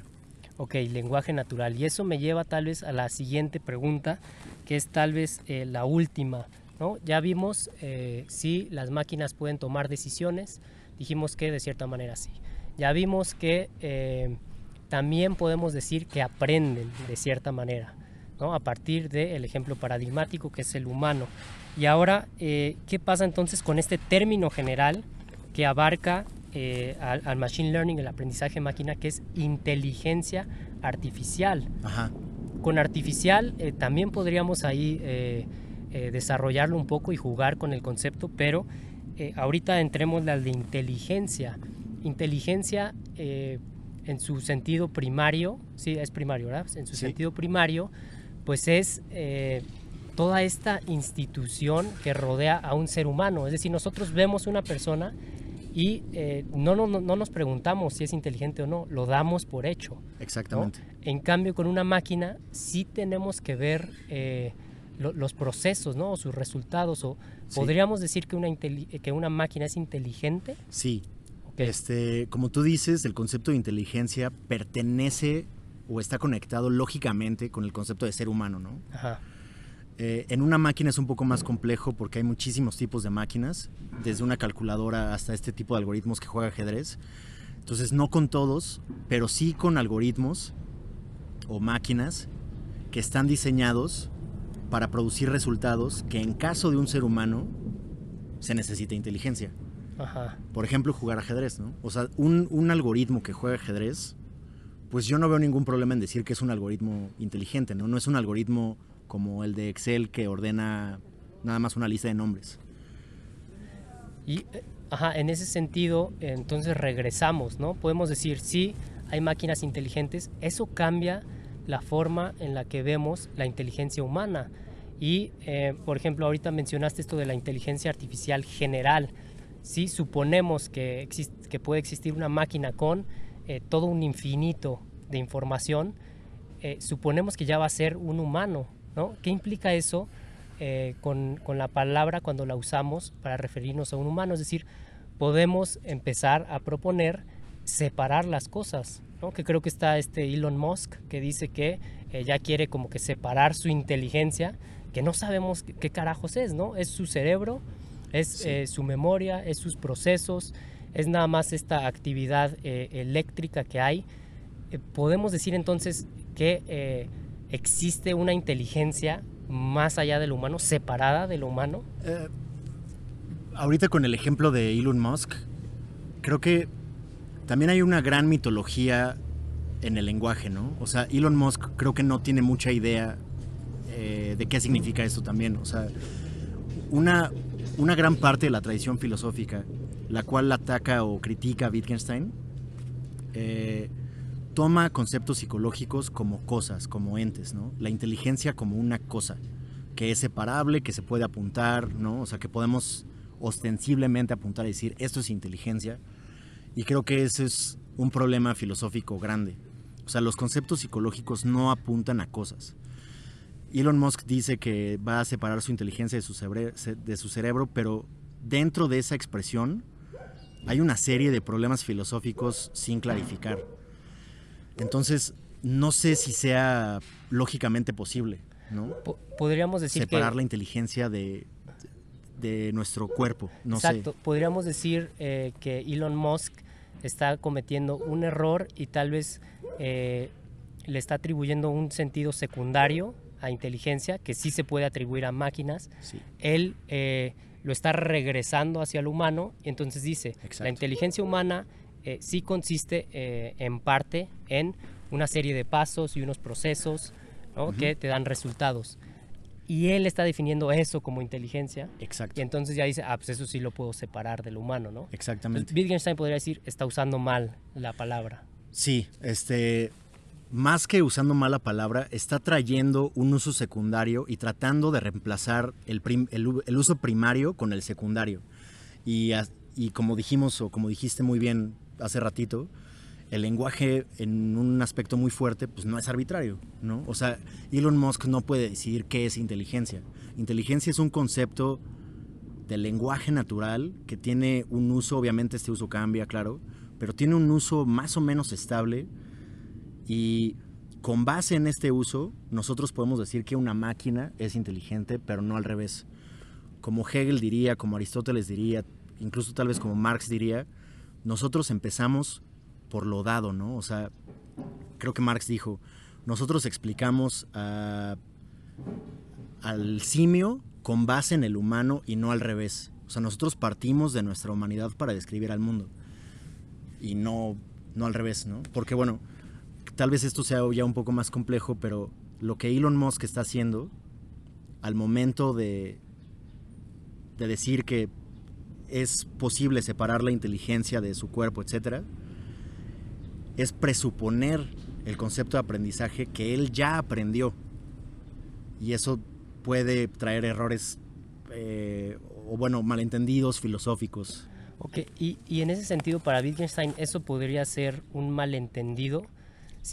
Ok, lenguaje natural. Y eso me lleva tal vez a la siguiente pregunta, que es tal vez eh, la última. ¿no? Ya vimos eh, si las máquinas pueden tomar decisiones, dijimos que de cierta manera sí. Ya vimos que eh, también podemos decir que aprenden de cierta manera, ¿no? a partir del ejemplo paradigmático que es el humano. Y ahora, eh, ¿qué pasa entonces con este término general que abarca eh, al, al machine learning, el aprendizaje máquina, que es inteligencia artificial? Ajá. Con artificial eh, también podríamos ahí desarrollarlo un poco y jugar con el concepto, pero ahorita entremos al de inteligencia. Inteligencia en su sentido primario, sí, es primario, ¿verdad? En su Sí. sentido primario, pues es eh, toda esta institución que rodea a un ser humano. Es decir, nosotros vemos una persona y eh, no, no, no, no nos preguntamos si es inteligente o no, lo damos por hecho. ¿no? Exactamente. En cambio, con una máquina sí tenemos que ver eh, lo- los procesos, ¿no? O sus resultados. O Sí. podríamos decir que una, que una máquina es inteligente. Sí. Este, como tú dices, el concepto de inteligencia pertenece o está conectado lógicamente con el concepto de ser humano, ¿no? Ajá. Eh, en una máquina es un poco más complejo porque hay muchísimos tipos de máquinas, desde una calculadora hasta este tipo de algoritmos que juega ajedrez. Entonces, no con todos, pero sí con algoritmos o máquinas que están diseñados para producir resultados que en caso de un ser humano se necesita inteligencia. Ajá. Por ejemplo, jugar ajedrez, ¿no? O sea, un, un algoritmo que juega ajedrez, pues yo no veo ningún problema en decir que es un algoritmo inteligente, ¿no? No es un algoritmo como el de Excel que ordena nada más una lista de nombres. Y, eh, ajá, en ese sentido, entonces regresamos, ¿no? Podemos decir, sí, hay máquinas inteligentes, eso cambia la forma en la que vemos la inteligencia humana. Y, eh, por ejemplo, ahorita mencionaste esto de la inteligencia artificial general. Sí, suponemos que, que puede existir una máquina con eh, todo un infinito de información, eh, suponemos que ya va a ser un humano, ¿no? ¿Qué implica eso eh, con, con la palabra cuando la usamos para referirnos a un humano? Es decir, podemos empezar a proponer separar las cosas, ¿no? Que creo que está este Elon Musk que dice que ya quiere como que separar su inteligencia, que no sabemos qué, qué carajos es, ¿no? Es su cerebro, es Sí. su memoria, es sus procesos, es nada más esta actividad eh, eléctrica que hay. Eh, podemos decir entonces que eh, existe una inteligencia más allá de lo humano, separada de lo humano. Ahorita con el ejemplo de Elon Musk, creo que también hay una gran mitología en el lenguaje, ¿no? O sea, Elon Musk creo que no tiene mucha idea de qué significa esto también. O sea, una, una gran parte de la tradición filosófica, la cual ataca o critica a Wittgenstein, eh, toma conceptos psicológicos como cosas, como entes, ¿no? La inteligencia como una cosa, que es separable, que se puede apuntar, ¿no? O sea, que podemos ostensiblemente apuntar y decir, esto es inteligencia. Y creo que ese es un problema filosófico grande. O sea, los conceptos psicológicos no apuntan a cosas. Elon Musk dice que va a separar su inteligencia de su, cerebro, pero dentro de esa expresión hay una serie de problemas filosóficos sin clarificar. Entonces, no sé si sea lógicamente posible, ¿no? Po- podríamos decir Separar que... la inteligencia de, de nuestro cuerpo, no Exacto, sé. podríamos decir eh, que Elon Musk está cometiendo un error y tal vez eh, le está atribuyendo un sentido secundario a inteligencia, que sí se puede atribuir a máquinas, Sí. él eh, lo está regresando hacia el humano y entonces dice, Exacto. la inteligencia humana eh, sí consiste eh, en parte en una serie de pasos y unos procesos ¿no? que te dan resultados. Y él está definiendo eso como inteligencia Exacto. y entonces ya dice, ah, pues eso sí lo puedo separar del humano, ¿no? Exactamente. Entonces, Wittgenstein podría decir, está usando mal la palabra. Sí, este, más que usando mala palabra, está trayendo un uso secundario y tratando de reemplazar el, prim- el el uso primario con el secundario. Y, y como dijimos, o como dijiste muy bien hace ratito, el lenguaje en un aspecto muy fuerte, pues no es arbitrario, ¿no? O sea, Elon Musk no puede decidir qué es inteligencia. Inteligencia es un concepto del lenguaje natural que tiene un uso, obviamente este uso cambia, claro, pero tiene un uso más o menos estable y con base en este uso nosotros podemos decir que una máquina es inteligente, pero no al revés. Como Hegel diría, como Aristóteles diría, incluso tal vez como Marx diría, nosotros empezamos por lo dado, ¿no? O sea, creo que Marx dijo, nosotros explicamos a- al simio con base en el humano y no al revés. O sea, nosotros partimos de nuestra humanidad para describir al mundo y no, no al revés, ¿no? Porque bueno, tal vez esto sea ya un poco más complejo, pero lo que Elon Musk está haciendo al momento de, de decir que es posible separar la inteligencia de su cuerpo, etcétera, es presuponer el concepto de aprendizaje que él ya aprendió. Y eso puede traer errores eh, o, bueno, malentendidos filosóficos. Ok, y, y en ese sentido, para Wittgenstein, eso podría ser un malentendido.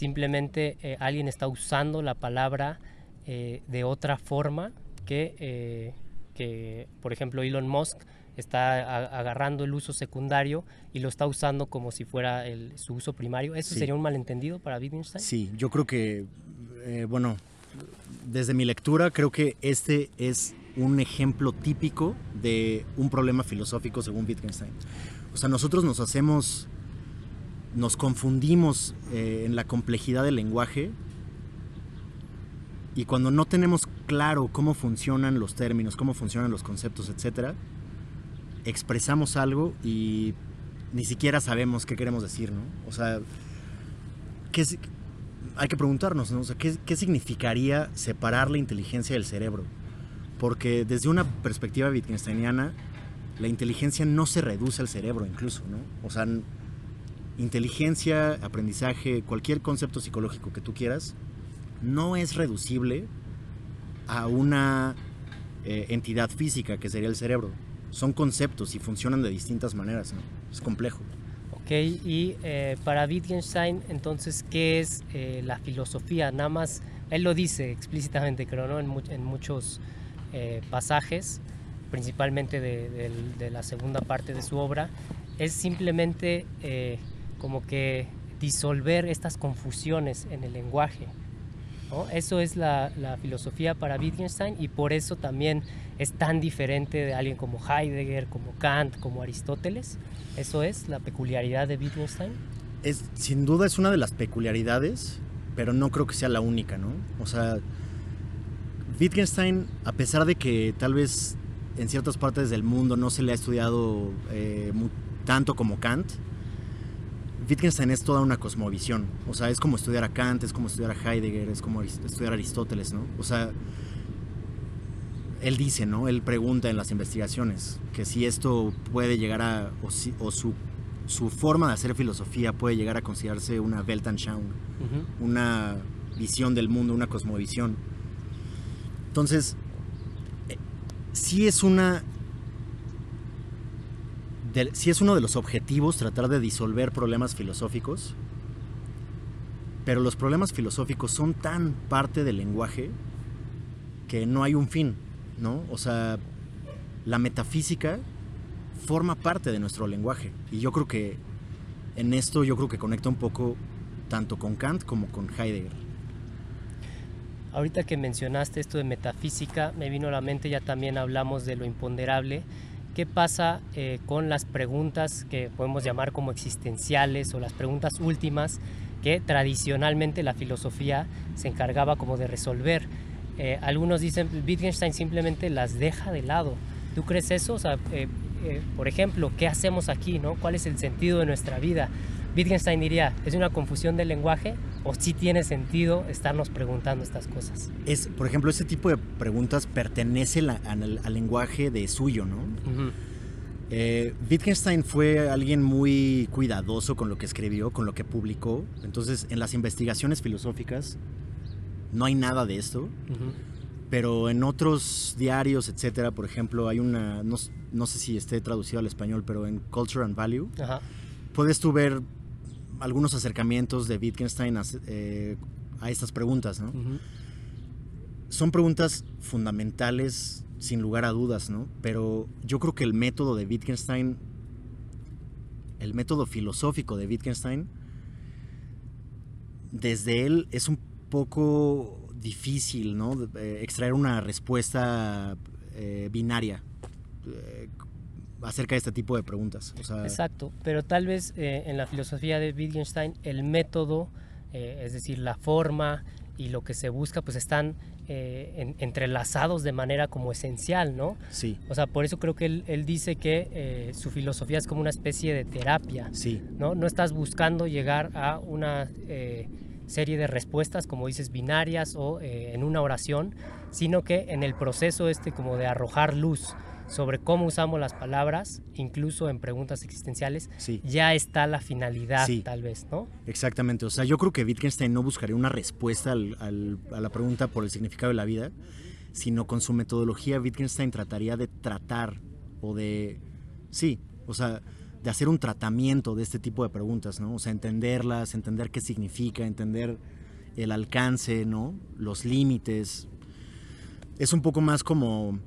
Simplemente eh, alguien está usando la palabra eh, de otra forma que, eh, que, por ejemplo, Elon Musk está a- agarrando el uso secundario y lo está usando como si fuera el- su uso primario. ¿Eso Sí. sería un malentendido para Wittgenstein? Sí, yo creo que, bueno, desde mi lectura creo que este es un ejemplo típico de un problema filosófico según Wittgenstein. O sea, nosotros nos hacemos, nos confundimos eh, en la complejidad del lenguaje y cuando no tenemos claro cómo funcionan los términos, cómo funcionan los conceptos, etcétera, expresamos algo y ni siquiera sabemos qué queremos decir, ¿no? O sea, ¿qué, hay que preguntarnos, ¿no? O sea, ¿qué, qué significaría separar la inteligencia del cerebro? Porque desde una perspectiva wittgensteiniana, la inteligencia no se reduce al cerebro incluso, ¿no? O sea, inteligencia, aprendizaje, cualquier concepto psicológico que tú quieras, no es reducible a una eh, entidad física que sería el cerebro. Son conceptos y funcionan de distintas maneras. Es complejo. Ok, y eh, para Wittgenstein, entonces, ¿qué es eh, la filosofía? Nada más, él lo dice explícitamente, creo, ¿no? En, mu- en muchos pasajes, principalmente de, la segunda parte de su obra, es simplemente como que disolver estas confusiones en el lenguaje. Eso es la, la filosofía para Wittgenstein y por eso también es tan diferente de alguien como Heidegger, como Kant, como Aristóteles. Eso es la peculiaridad de Wittgenstein. es, sin duda es una de las peculiaridades, pero no creo que sea la única, ¿no? O sea, Wittgenstein, a pesar de que tal vez en ciertas partes del mundo no se le ha estudiado eh, tanto como Kant, Wittgenstein es toda una cosmovisión. O sea, es como estudiar a Kant, es como estudiar a Heidegger, es como estudiar a Aristóteles, ¿no? O sea, él dice, ¿no? Él pregunta en las investigaciones que si esto puede llegar a, o, si- o su, su forma de hacer filosofía puede llegar a considerarse una Weltanschauung, Ujú. una visión del mundo, una cosmovisión. Entonces, eh, sí es una... de- sí es uno de los objetivos tratar de disolver problemas filosóficos, pero los problemas filosóficos son tan parte del lenguaje que no hay un fin, ¿no? O sea, la metafísica forma parte de nuestro lenguaje y yo creo que en esto yo creo que conecta un poco tanto con Kant como con Heidegger. Ahorita que mencionaste esto de metafísica, me vino a la mente, ya también hablamos de lo imponderable. ¿Qué pasa eh, con las preguntas que podemos llamar como existenciales o las preguntas últimas que tradicionalmente la filosofía se encargaba como de resolver? eh, algunos dicen Wittgenstein simplemente las deja de lado. ¿Tú crees eso? O sea, eh, eh, por ejemplo, ¿qué hacemos aquí? ¿no? ¿Cuál es el sentido de nuestra vida? Wittgenstein diría, ¿es una confusión del lenguaje o sí tiene sentido estarnos preguntando estas cosas? Es, por ejemplo, ese tipo de preguntas pertenece al, lenguaje de suyo, ¿no? Eh, Wittgenstein fue alguien muy cuidadoso con lo que escribió, con lo que publicó. Entonces, en las investigaciones filosóficas no hay nada de esto. Pero en otros diarios, etcétera, por ejemplo, hay una, no, sé si esté traducido al español, pero en Culture and Value, puedes tú ver algunos acercamientos de Wittgenstein a, eh, estas preguntas, ¿no? Son preguntas fundamentales sin lugar a dudas, ¿no? Pero yo creo que el método de Wittgenstein, el método filosófico de Wittgenstein, desde él es un poco difícil, ¿no? Eh, extraer una respuesta eh, binaria eh, acerca de este tipo de preguntas. Exacto, pero tal vez en la filosofía de Wittgenstein el método, es decir, la forma y lo que se busca, pues están eh, entrelazados de manera como esencial, ¿no? Sí. O sea, por eso creo que él, dice que eh, su filosofía es como una especie de terapia. Sí. ¿no? No estás buscando llegar a una eh, serie de respuestas, como dices, binarias o en una oración, sino que en el proceso este como de arrojar luz sobre cómo usamos las palabras, incluso en preguntas existenciales, ya está la finalidad, tal vez, ¿no? Exactamente. O sea, yo creo que Wittgenstein no buscaría una respuesta a la pregunta por el significado de la vida, sino con su metodología Wittgenstein trataría de tratar o de, sí, o sea, de hacer un tratamiento de este tipo de preguntas, ¿no? O sea, entenderlas, entender qué significa, entender el alcance, ¿no? Los límites. Es un poco más como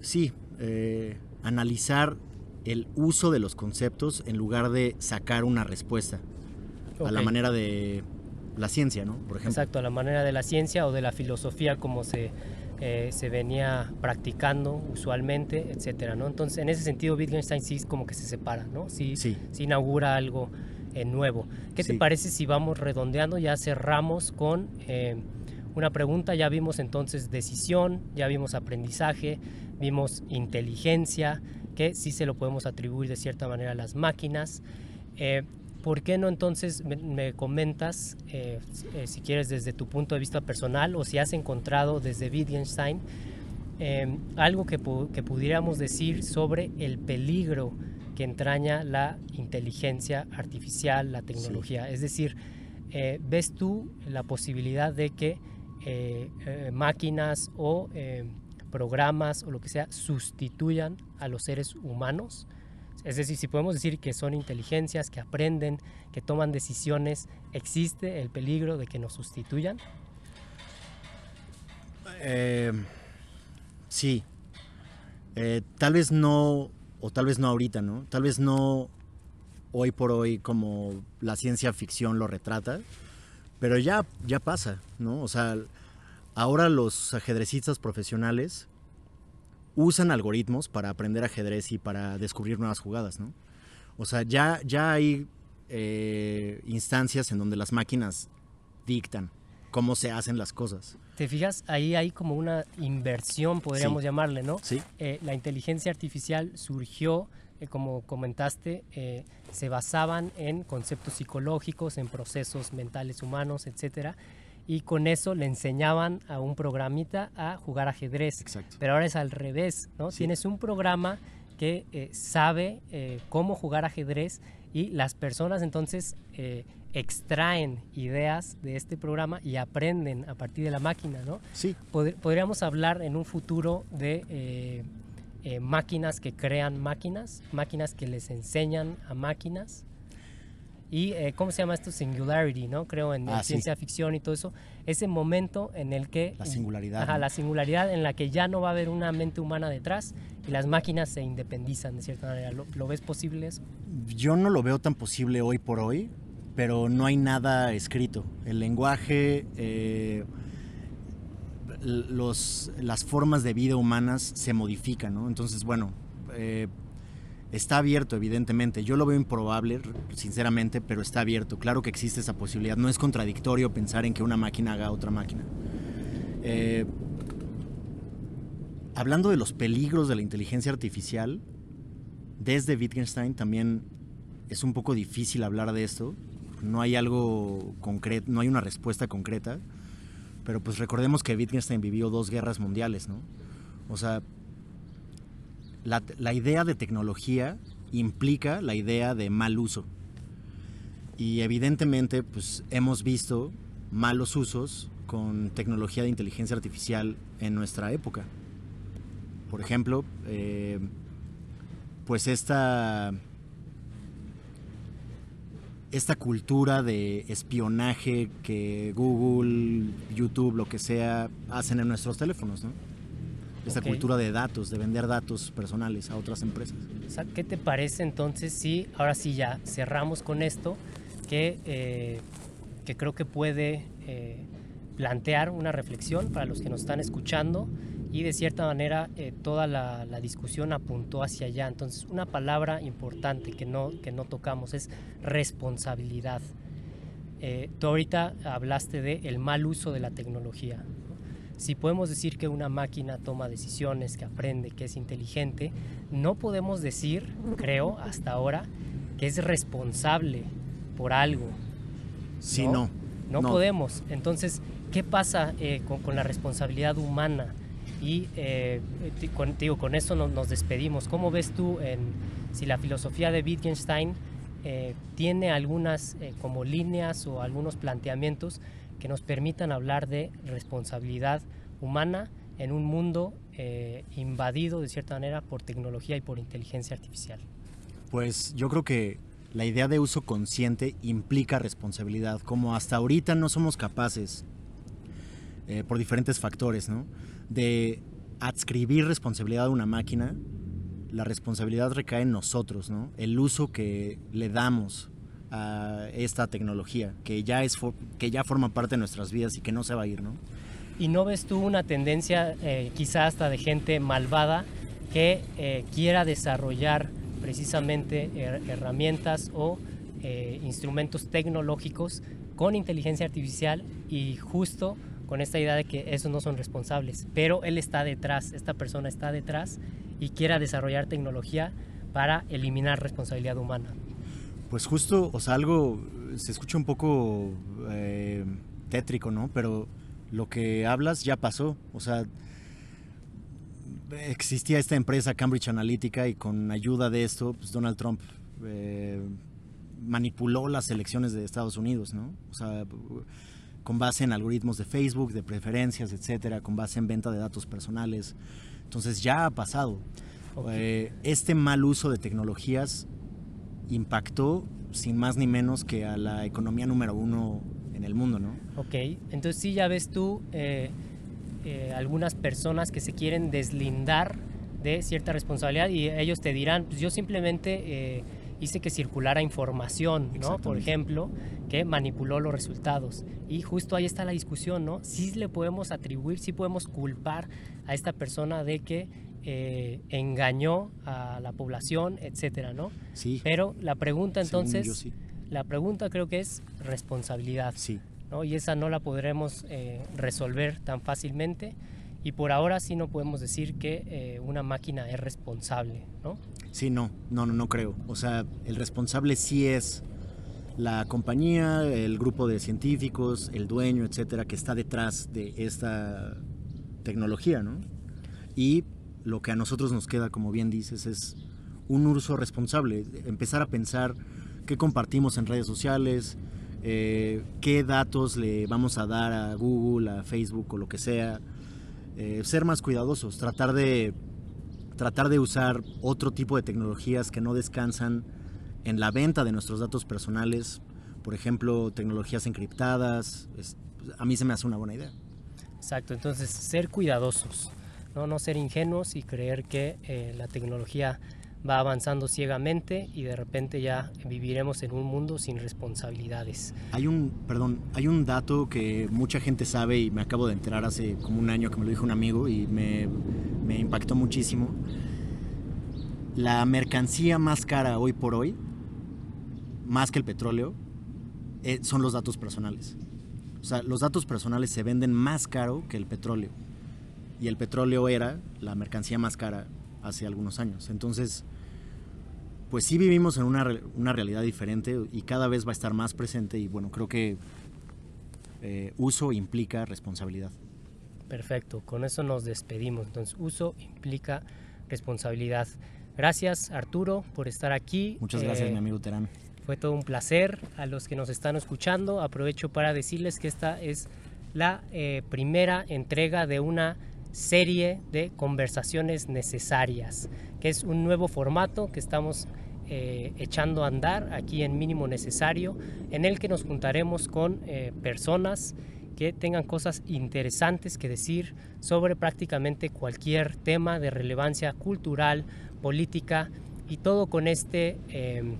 sí, eh, analizar el uso de los conceptos en lugar de sacar una respuesta. A la manera de la ciencia, ¿no? Por ejemplo. Exacto, a la manera de la ciencia o de la filosofía como se, eh, se venía practicando usualmente, etcétera, ¿no? Entonces, en ese sentido, Wittgenstein sí como que se separa, ¿no? Sí, sí. inaugura algo eh, nuevo. ¿Qué te parece si vamos redondeando? Ya cerramos con una pregunta, ya vimos entonces decisión, ya vimos aprendizaje, vimos inteligencia, que sí se lo podemos atribuir de cierta manera a las máquinas. Eh, ¿Por qué no entonces me, comentas, eh, eh, si quieres desde tu punto de vista personal o si has encontrado desde Wittgenstein algo que, que, pudiéramos decir sobre el peligro que entraña la inteligencia artificial, la tecnología? Es decir, ¿ves tú la posibilidad de que máquinas o programas o lo que sea sustituyan a los seres humanos. Es decir, si podemos decir que son inteligencias, que aprenden, que toman decisiones, ¿existe el peligro de que nos sustituyan? Eh, sí. Eh, tal vez no, o tal vez no ahorita, ¿no? Tal vez no hoy por hoy como la ciencia ficción lo retrata, pero ya, ya pasa, ¿no? O sea, Ahora los ajedrecistas profesionales usan algoritmos para aprender ajedrez y para descubrir nuevas jugadas, ¿no? O sea, ya, ya hay eh, instancias en donde las máquinas dictan cómo se hacen las cosas. ¿Te fijas? Ahí hay como una inversión, podríamos llamarle, ¿no? Sí. Eh, la inteligencia artificial surgió, eh, como comentaste, se basaban en conceptos psicológicos, en procesos mentales humanos, etcétera y con eso le enseñaban a un programita a jugar ajedrez. Exacto. Pero ahora es al revés, ¿no? Tienes un programa que eh, sabe eh, cómo jugar ajedrez y las personas entonces eh, extraen ideas de este programa y aprenden a partir de la máquina, ¿no? Sí. podríamos hablar en un futuro de máquinas que crean máquinas, máquinas que les enseñan a máquinas y eh, cómo se llama esto singularity no creo en, ah, ciencia ficción y todo eso. Ese momento en el que la singularidad ajá, la singularidad en la que ya no va a haber una mente humana detrás y las máquinas se independizan de cierta manera. Lo, ves posible eso yo no lo veo tan posible hoy por hoy pero no hay nada escrito. El lenguaje eh, los, las formas de vida humanas se modifican no entonces bueno eh, Está abierto, evidentemente. Yo lo veo improbable, sinceramente, pero está abierto. Claro que existe esa posibilidad. No es contradictorio pensar en que una máquina haga otra máquina. Eh, hablando de los peligros de la inteligencia artificial, desde Wittgenstein también es un poco difícil hablar de esto. No hay algo concreto, no hay una respuesta concreta. Pero pues recordemos que Wittgenstein vivió dos guerras mundiales, ¿no? O sea, la, idea de tecnología implica la idea de mal uso. Y evidentemente, pues hemos visto malos usos con tecnología de inteligencia artificial en nuestra época. Por ejemplo, eh, pues esta, esta cultura de espionaje que Google, YouTube, lo que sea, hacen en nuestros teléfonos, ¿no? Esta cultura de datos, de vender datos personales a otras empresas. O sea, ¿Qué te parece entonces si ahora sí ya cerramos con esto que, eh, que creo que puede eh, plantear una reflexión para los que nos están escuchando y de cierta manera eh, toda la, la discusión apuntó hacia allá. Entonces una palabra importante que no, que no tocamos es responsabilidad. Tú ahorita hablaste de el mal uso de la tecnología. Si podemos decir que una máquina toma decisiones, que aprende, que es inteligente, no podemos decir, creo, hasta ahora, que es responsable por algo. Sí, ¿No? no. No, podemos. Entonces, ¿qué pasa eh, con, con la responsabilidad humana? Y eh, con, digo, con eso no- nos despedimos. ¿Cómo ves tú en, si la filosofía de Wittgenstein eh, tiene algunas como líneas o algunos planteamientos que nos permitan hablar de responsabilidad humana en un mundo eh, invadido de cierta manera por tecnología y por inteligencia artificial? Pues yo creo que la idea de uso consciente implica responsabilidad. Como hasta ahorita no somos capaces, eh, por diferentes factores, ¿no? de adscribir responsabilidad a una máquina, la responsabilidad recae en nosotros, ¿no? el uso que le damos a esta tecnología, que ya, es que ya forma parte de nuestras vidas y que no se va a ir. ¿no? ¿Y no ves tú una tendencia eh, quizá hasta de gente malvada que eh, quiera desarrollar precisamente her- herramientas o eh, instrumentos tecnológicos con inteligencia artificial y justo con esta idea de que esos no son responsables, pero él está detrás, esta persona está detrás y quiera desarrollar tecnología para eliminar responsabilidad humana? Pues justo, o sea, algo se escucha un poco eh, tétrico, ¿no? Pero lo que hablas ya pasó. O sea, existía esta empresa Cambridge Analytica y con ayuda de esto, pues Donald Trump eh, manipuló las elecciones de Estados Unidos, ¿no? O sea, con base en algoritmos de Facebook, de preferencias, etcétera, con base en venta de datos personales. Entonces ya ha pasado. Eh, este mal uso de tecnologías impactó sin más ni menos que a la economía número uno en el mundo, ¿no? Ok, entonces sí ya ves tú eh, eh, algunas personas que se quieren deslindar de cierta responsabilidad y ellos te dirán, pues yo simplemente eh, hice que circulara información, ¿no? Por ejemplo, que manipuló los resultados. Y justo ahí está la discusión, ¿no? Sí le podemos atribuir, sí podemos culpar a esta persona de que eh, engañó a la población, etcétera, ¿no? Sí. Pero la pregunta entonces, yo sí. la pregunta creo que es responsabilidad. Sí. ¿no? y esa no la podremos eh, resolver tan fácilmente y por ahora sí no podemos decir que eh, una máquina es responsable, ¿no? Sí, no, no, no, no creo. O sea, el responsable sí es la compañía, el grupo de científicos, el dueño, etcétera, que está detrás de esta tecnología, ¿no? Y lo que a nosotros nos queda, como bien dices, es un uso responsable, empezar a pensar qué compartimos en redes sociales, eh, qué datos le vamos a dar a Google, a Facebook o lo que sea, eh, ser más cuidadosos, tratar de tratar de usar otro tipo de tecnologías que no descansan en la venta de nuestros datos personales, por ejemplo, tecnologías encriptadas, a mí se me hace una buena idea. Exacto, entonces ser cuidadosos, no, no ser ingenuos y creer que eh, la tecnología va avanzando ciegamente y de repente ya viviremos en un mundo sin responsabilidades. Hay un, perdón, hay un dato que mucha gente sabe y me acabo de enterar hace como un año que me lo dijo un amigo y me, impactó muchísimo. La mercancía más cara hoy por hoy, más que el petróleo, eh, son los datos personales. O sea, los datos personales se venden más caro que el petróleo. Y el petróleo era la mercancía más cara hace algunos años. Entonces, pues sí vivimos en una, una realidad diferente y cada vez va a estar más presente y bueno, creo que eh, uso implica responsabilidad. Perfecto, con eso nos despedimos. Entonces, uso implica responsabilidad. Gracias Arturo por estar aquí. Muchas gracias, eh, mi amigo Terán. Fue todo un placer. A los que nos están escuchando, aprovecho para decirles que esta es la eh, primera entrega de una serie de conversaciones necesarias, que es un nuevo formato que estamos eh, echando a andar aquí en Mínimo Necesario, en el que nos juntaremos con personas que tengan cosas interesantes que decir sobre prácticamente cualquier tema de relevancia cultural, política y todo con este, em,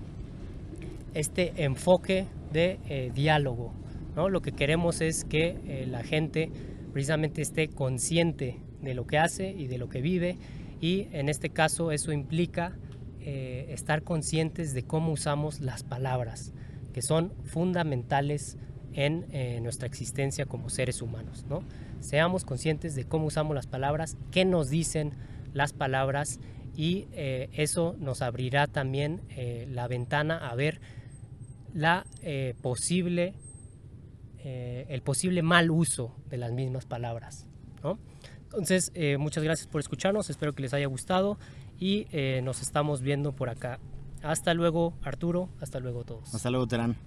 este enfoque de eh, diálogo. ¿no? Lo que queremos es que eh, la gente precisamente esté consciente de lo que hace y de lo que vive y en este caso eso implica eh, estar conscientes de cómo usamos las palabras, que son fundamentales en eh, nuestra existencia como seres humanos. ¿no? Seamos conscientes de cómo usamos las palabras, qué nos dicen las palabras y eh, eso nos abrirá también la ventana a ver la posible, el posible mal uso de las mismas palabras. ¿no? Entonces, muchas gracias por escucharnos, espero que les haya gustado y nos estamos viendo por acá. Hasta luego Arturo, hasta luego todos. Hasta luego Terán.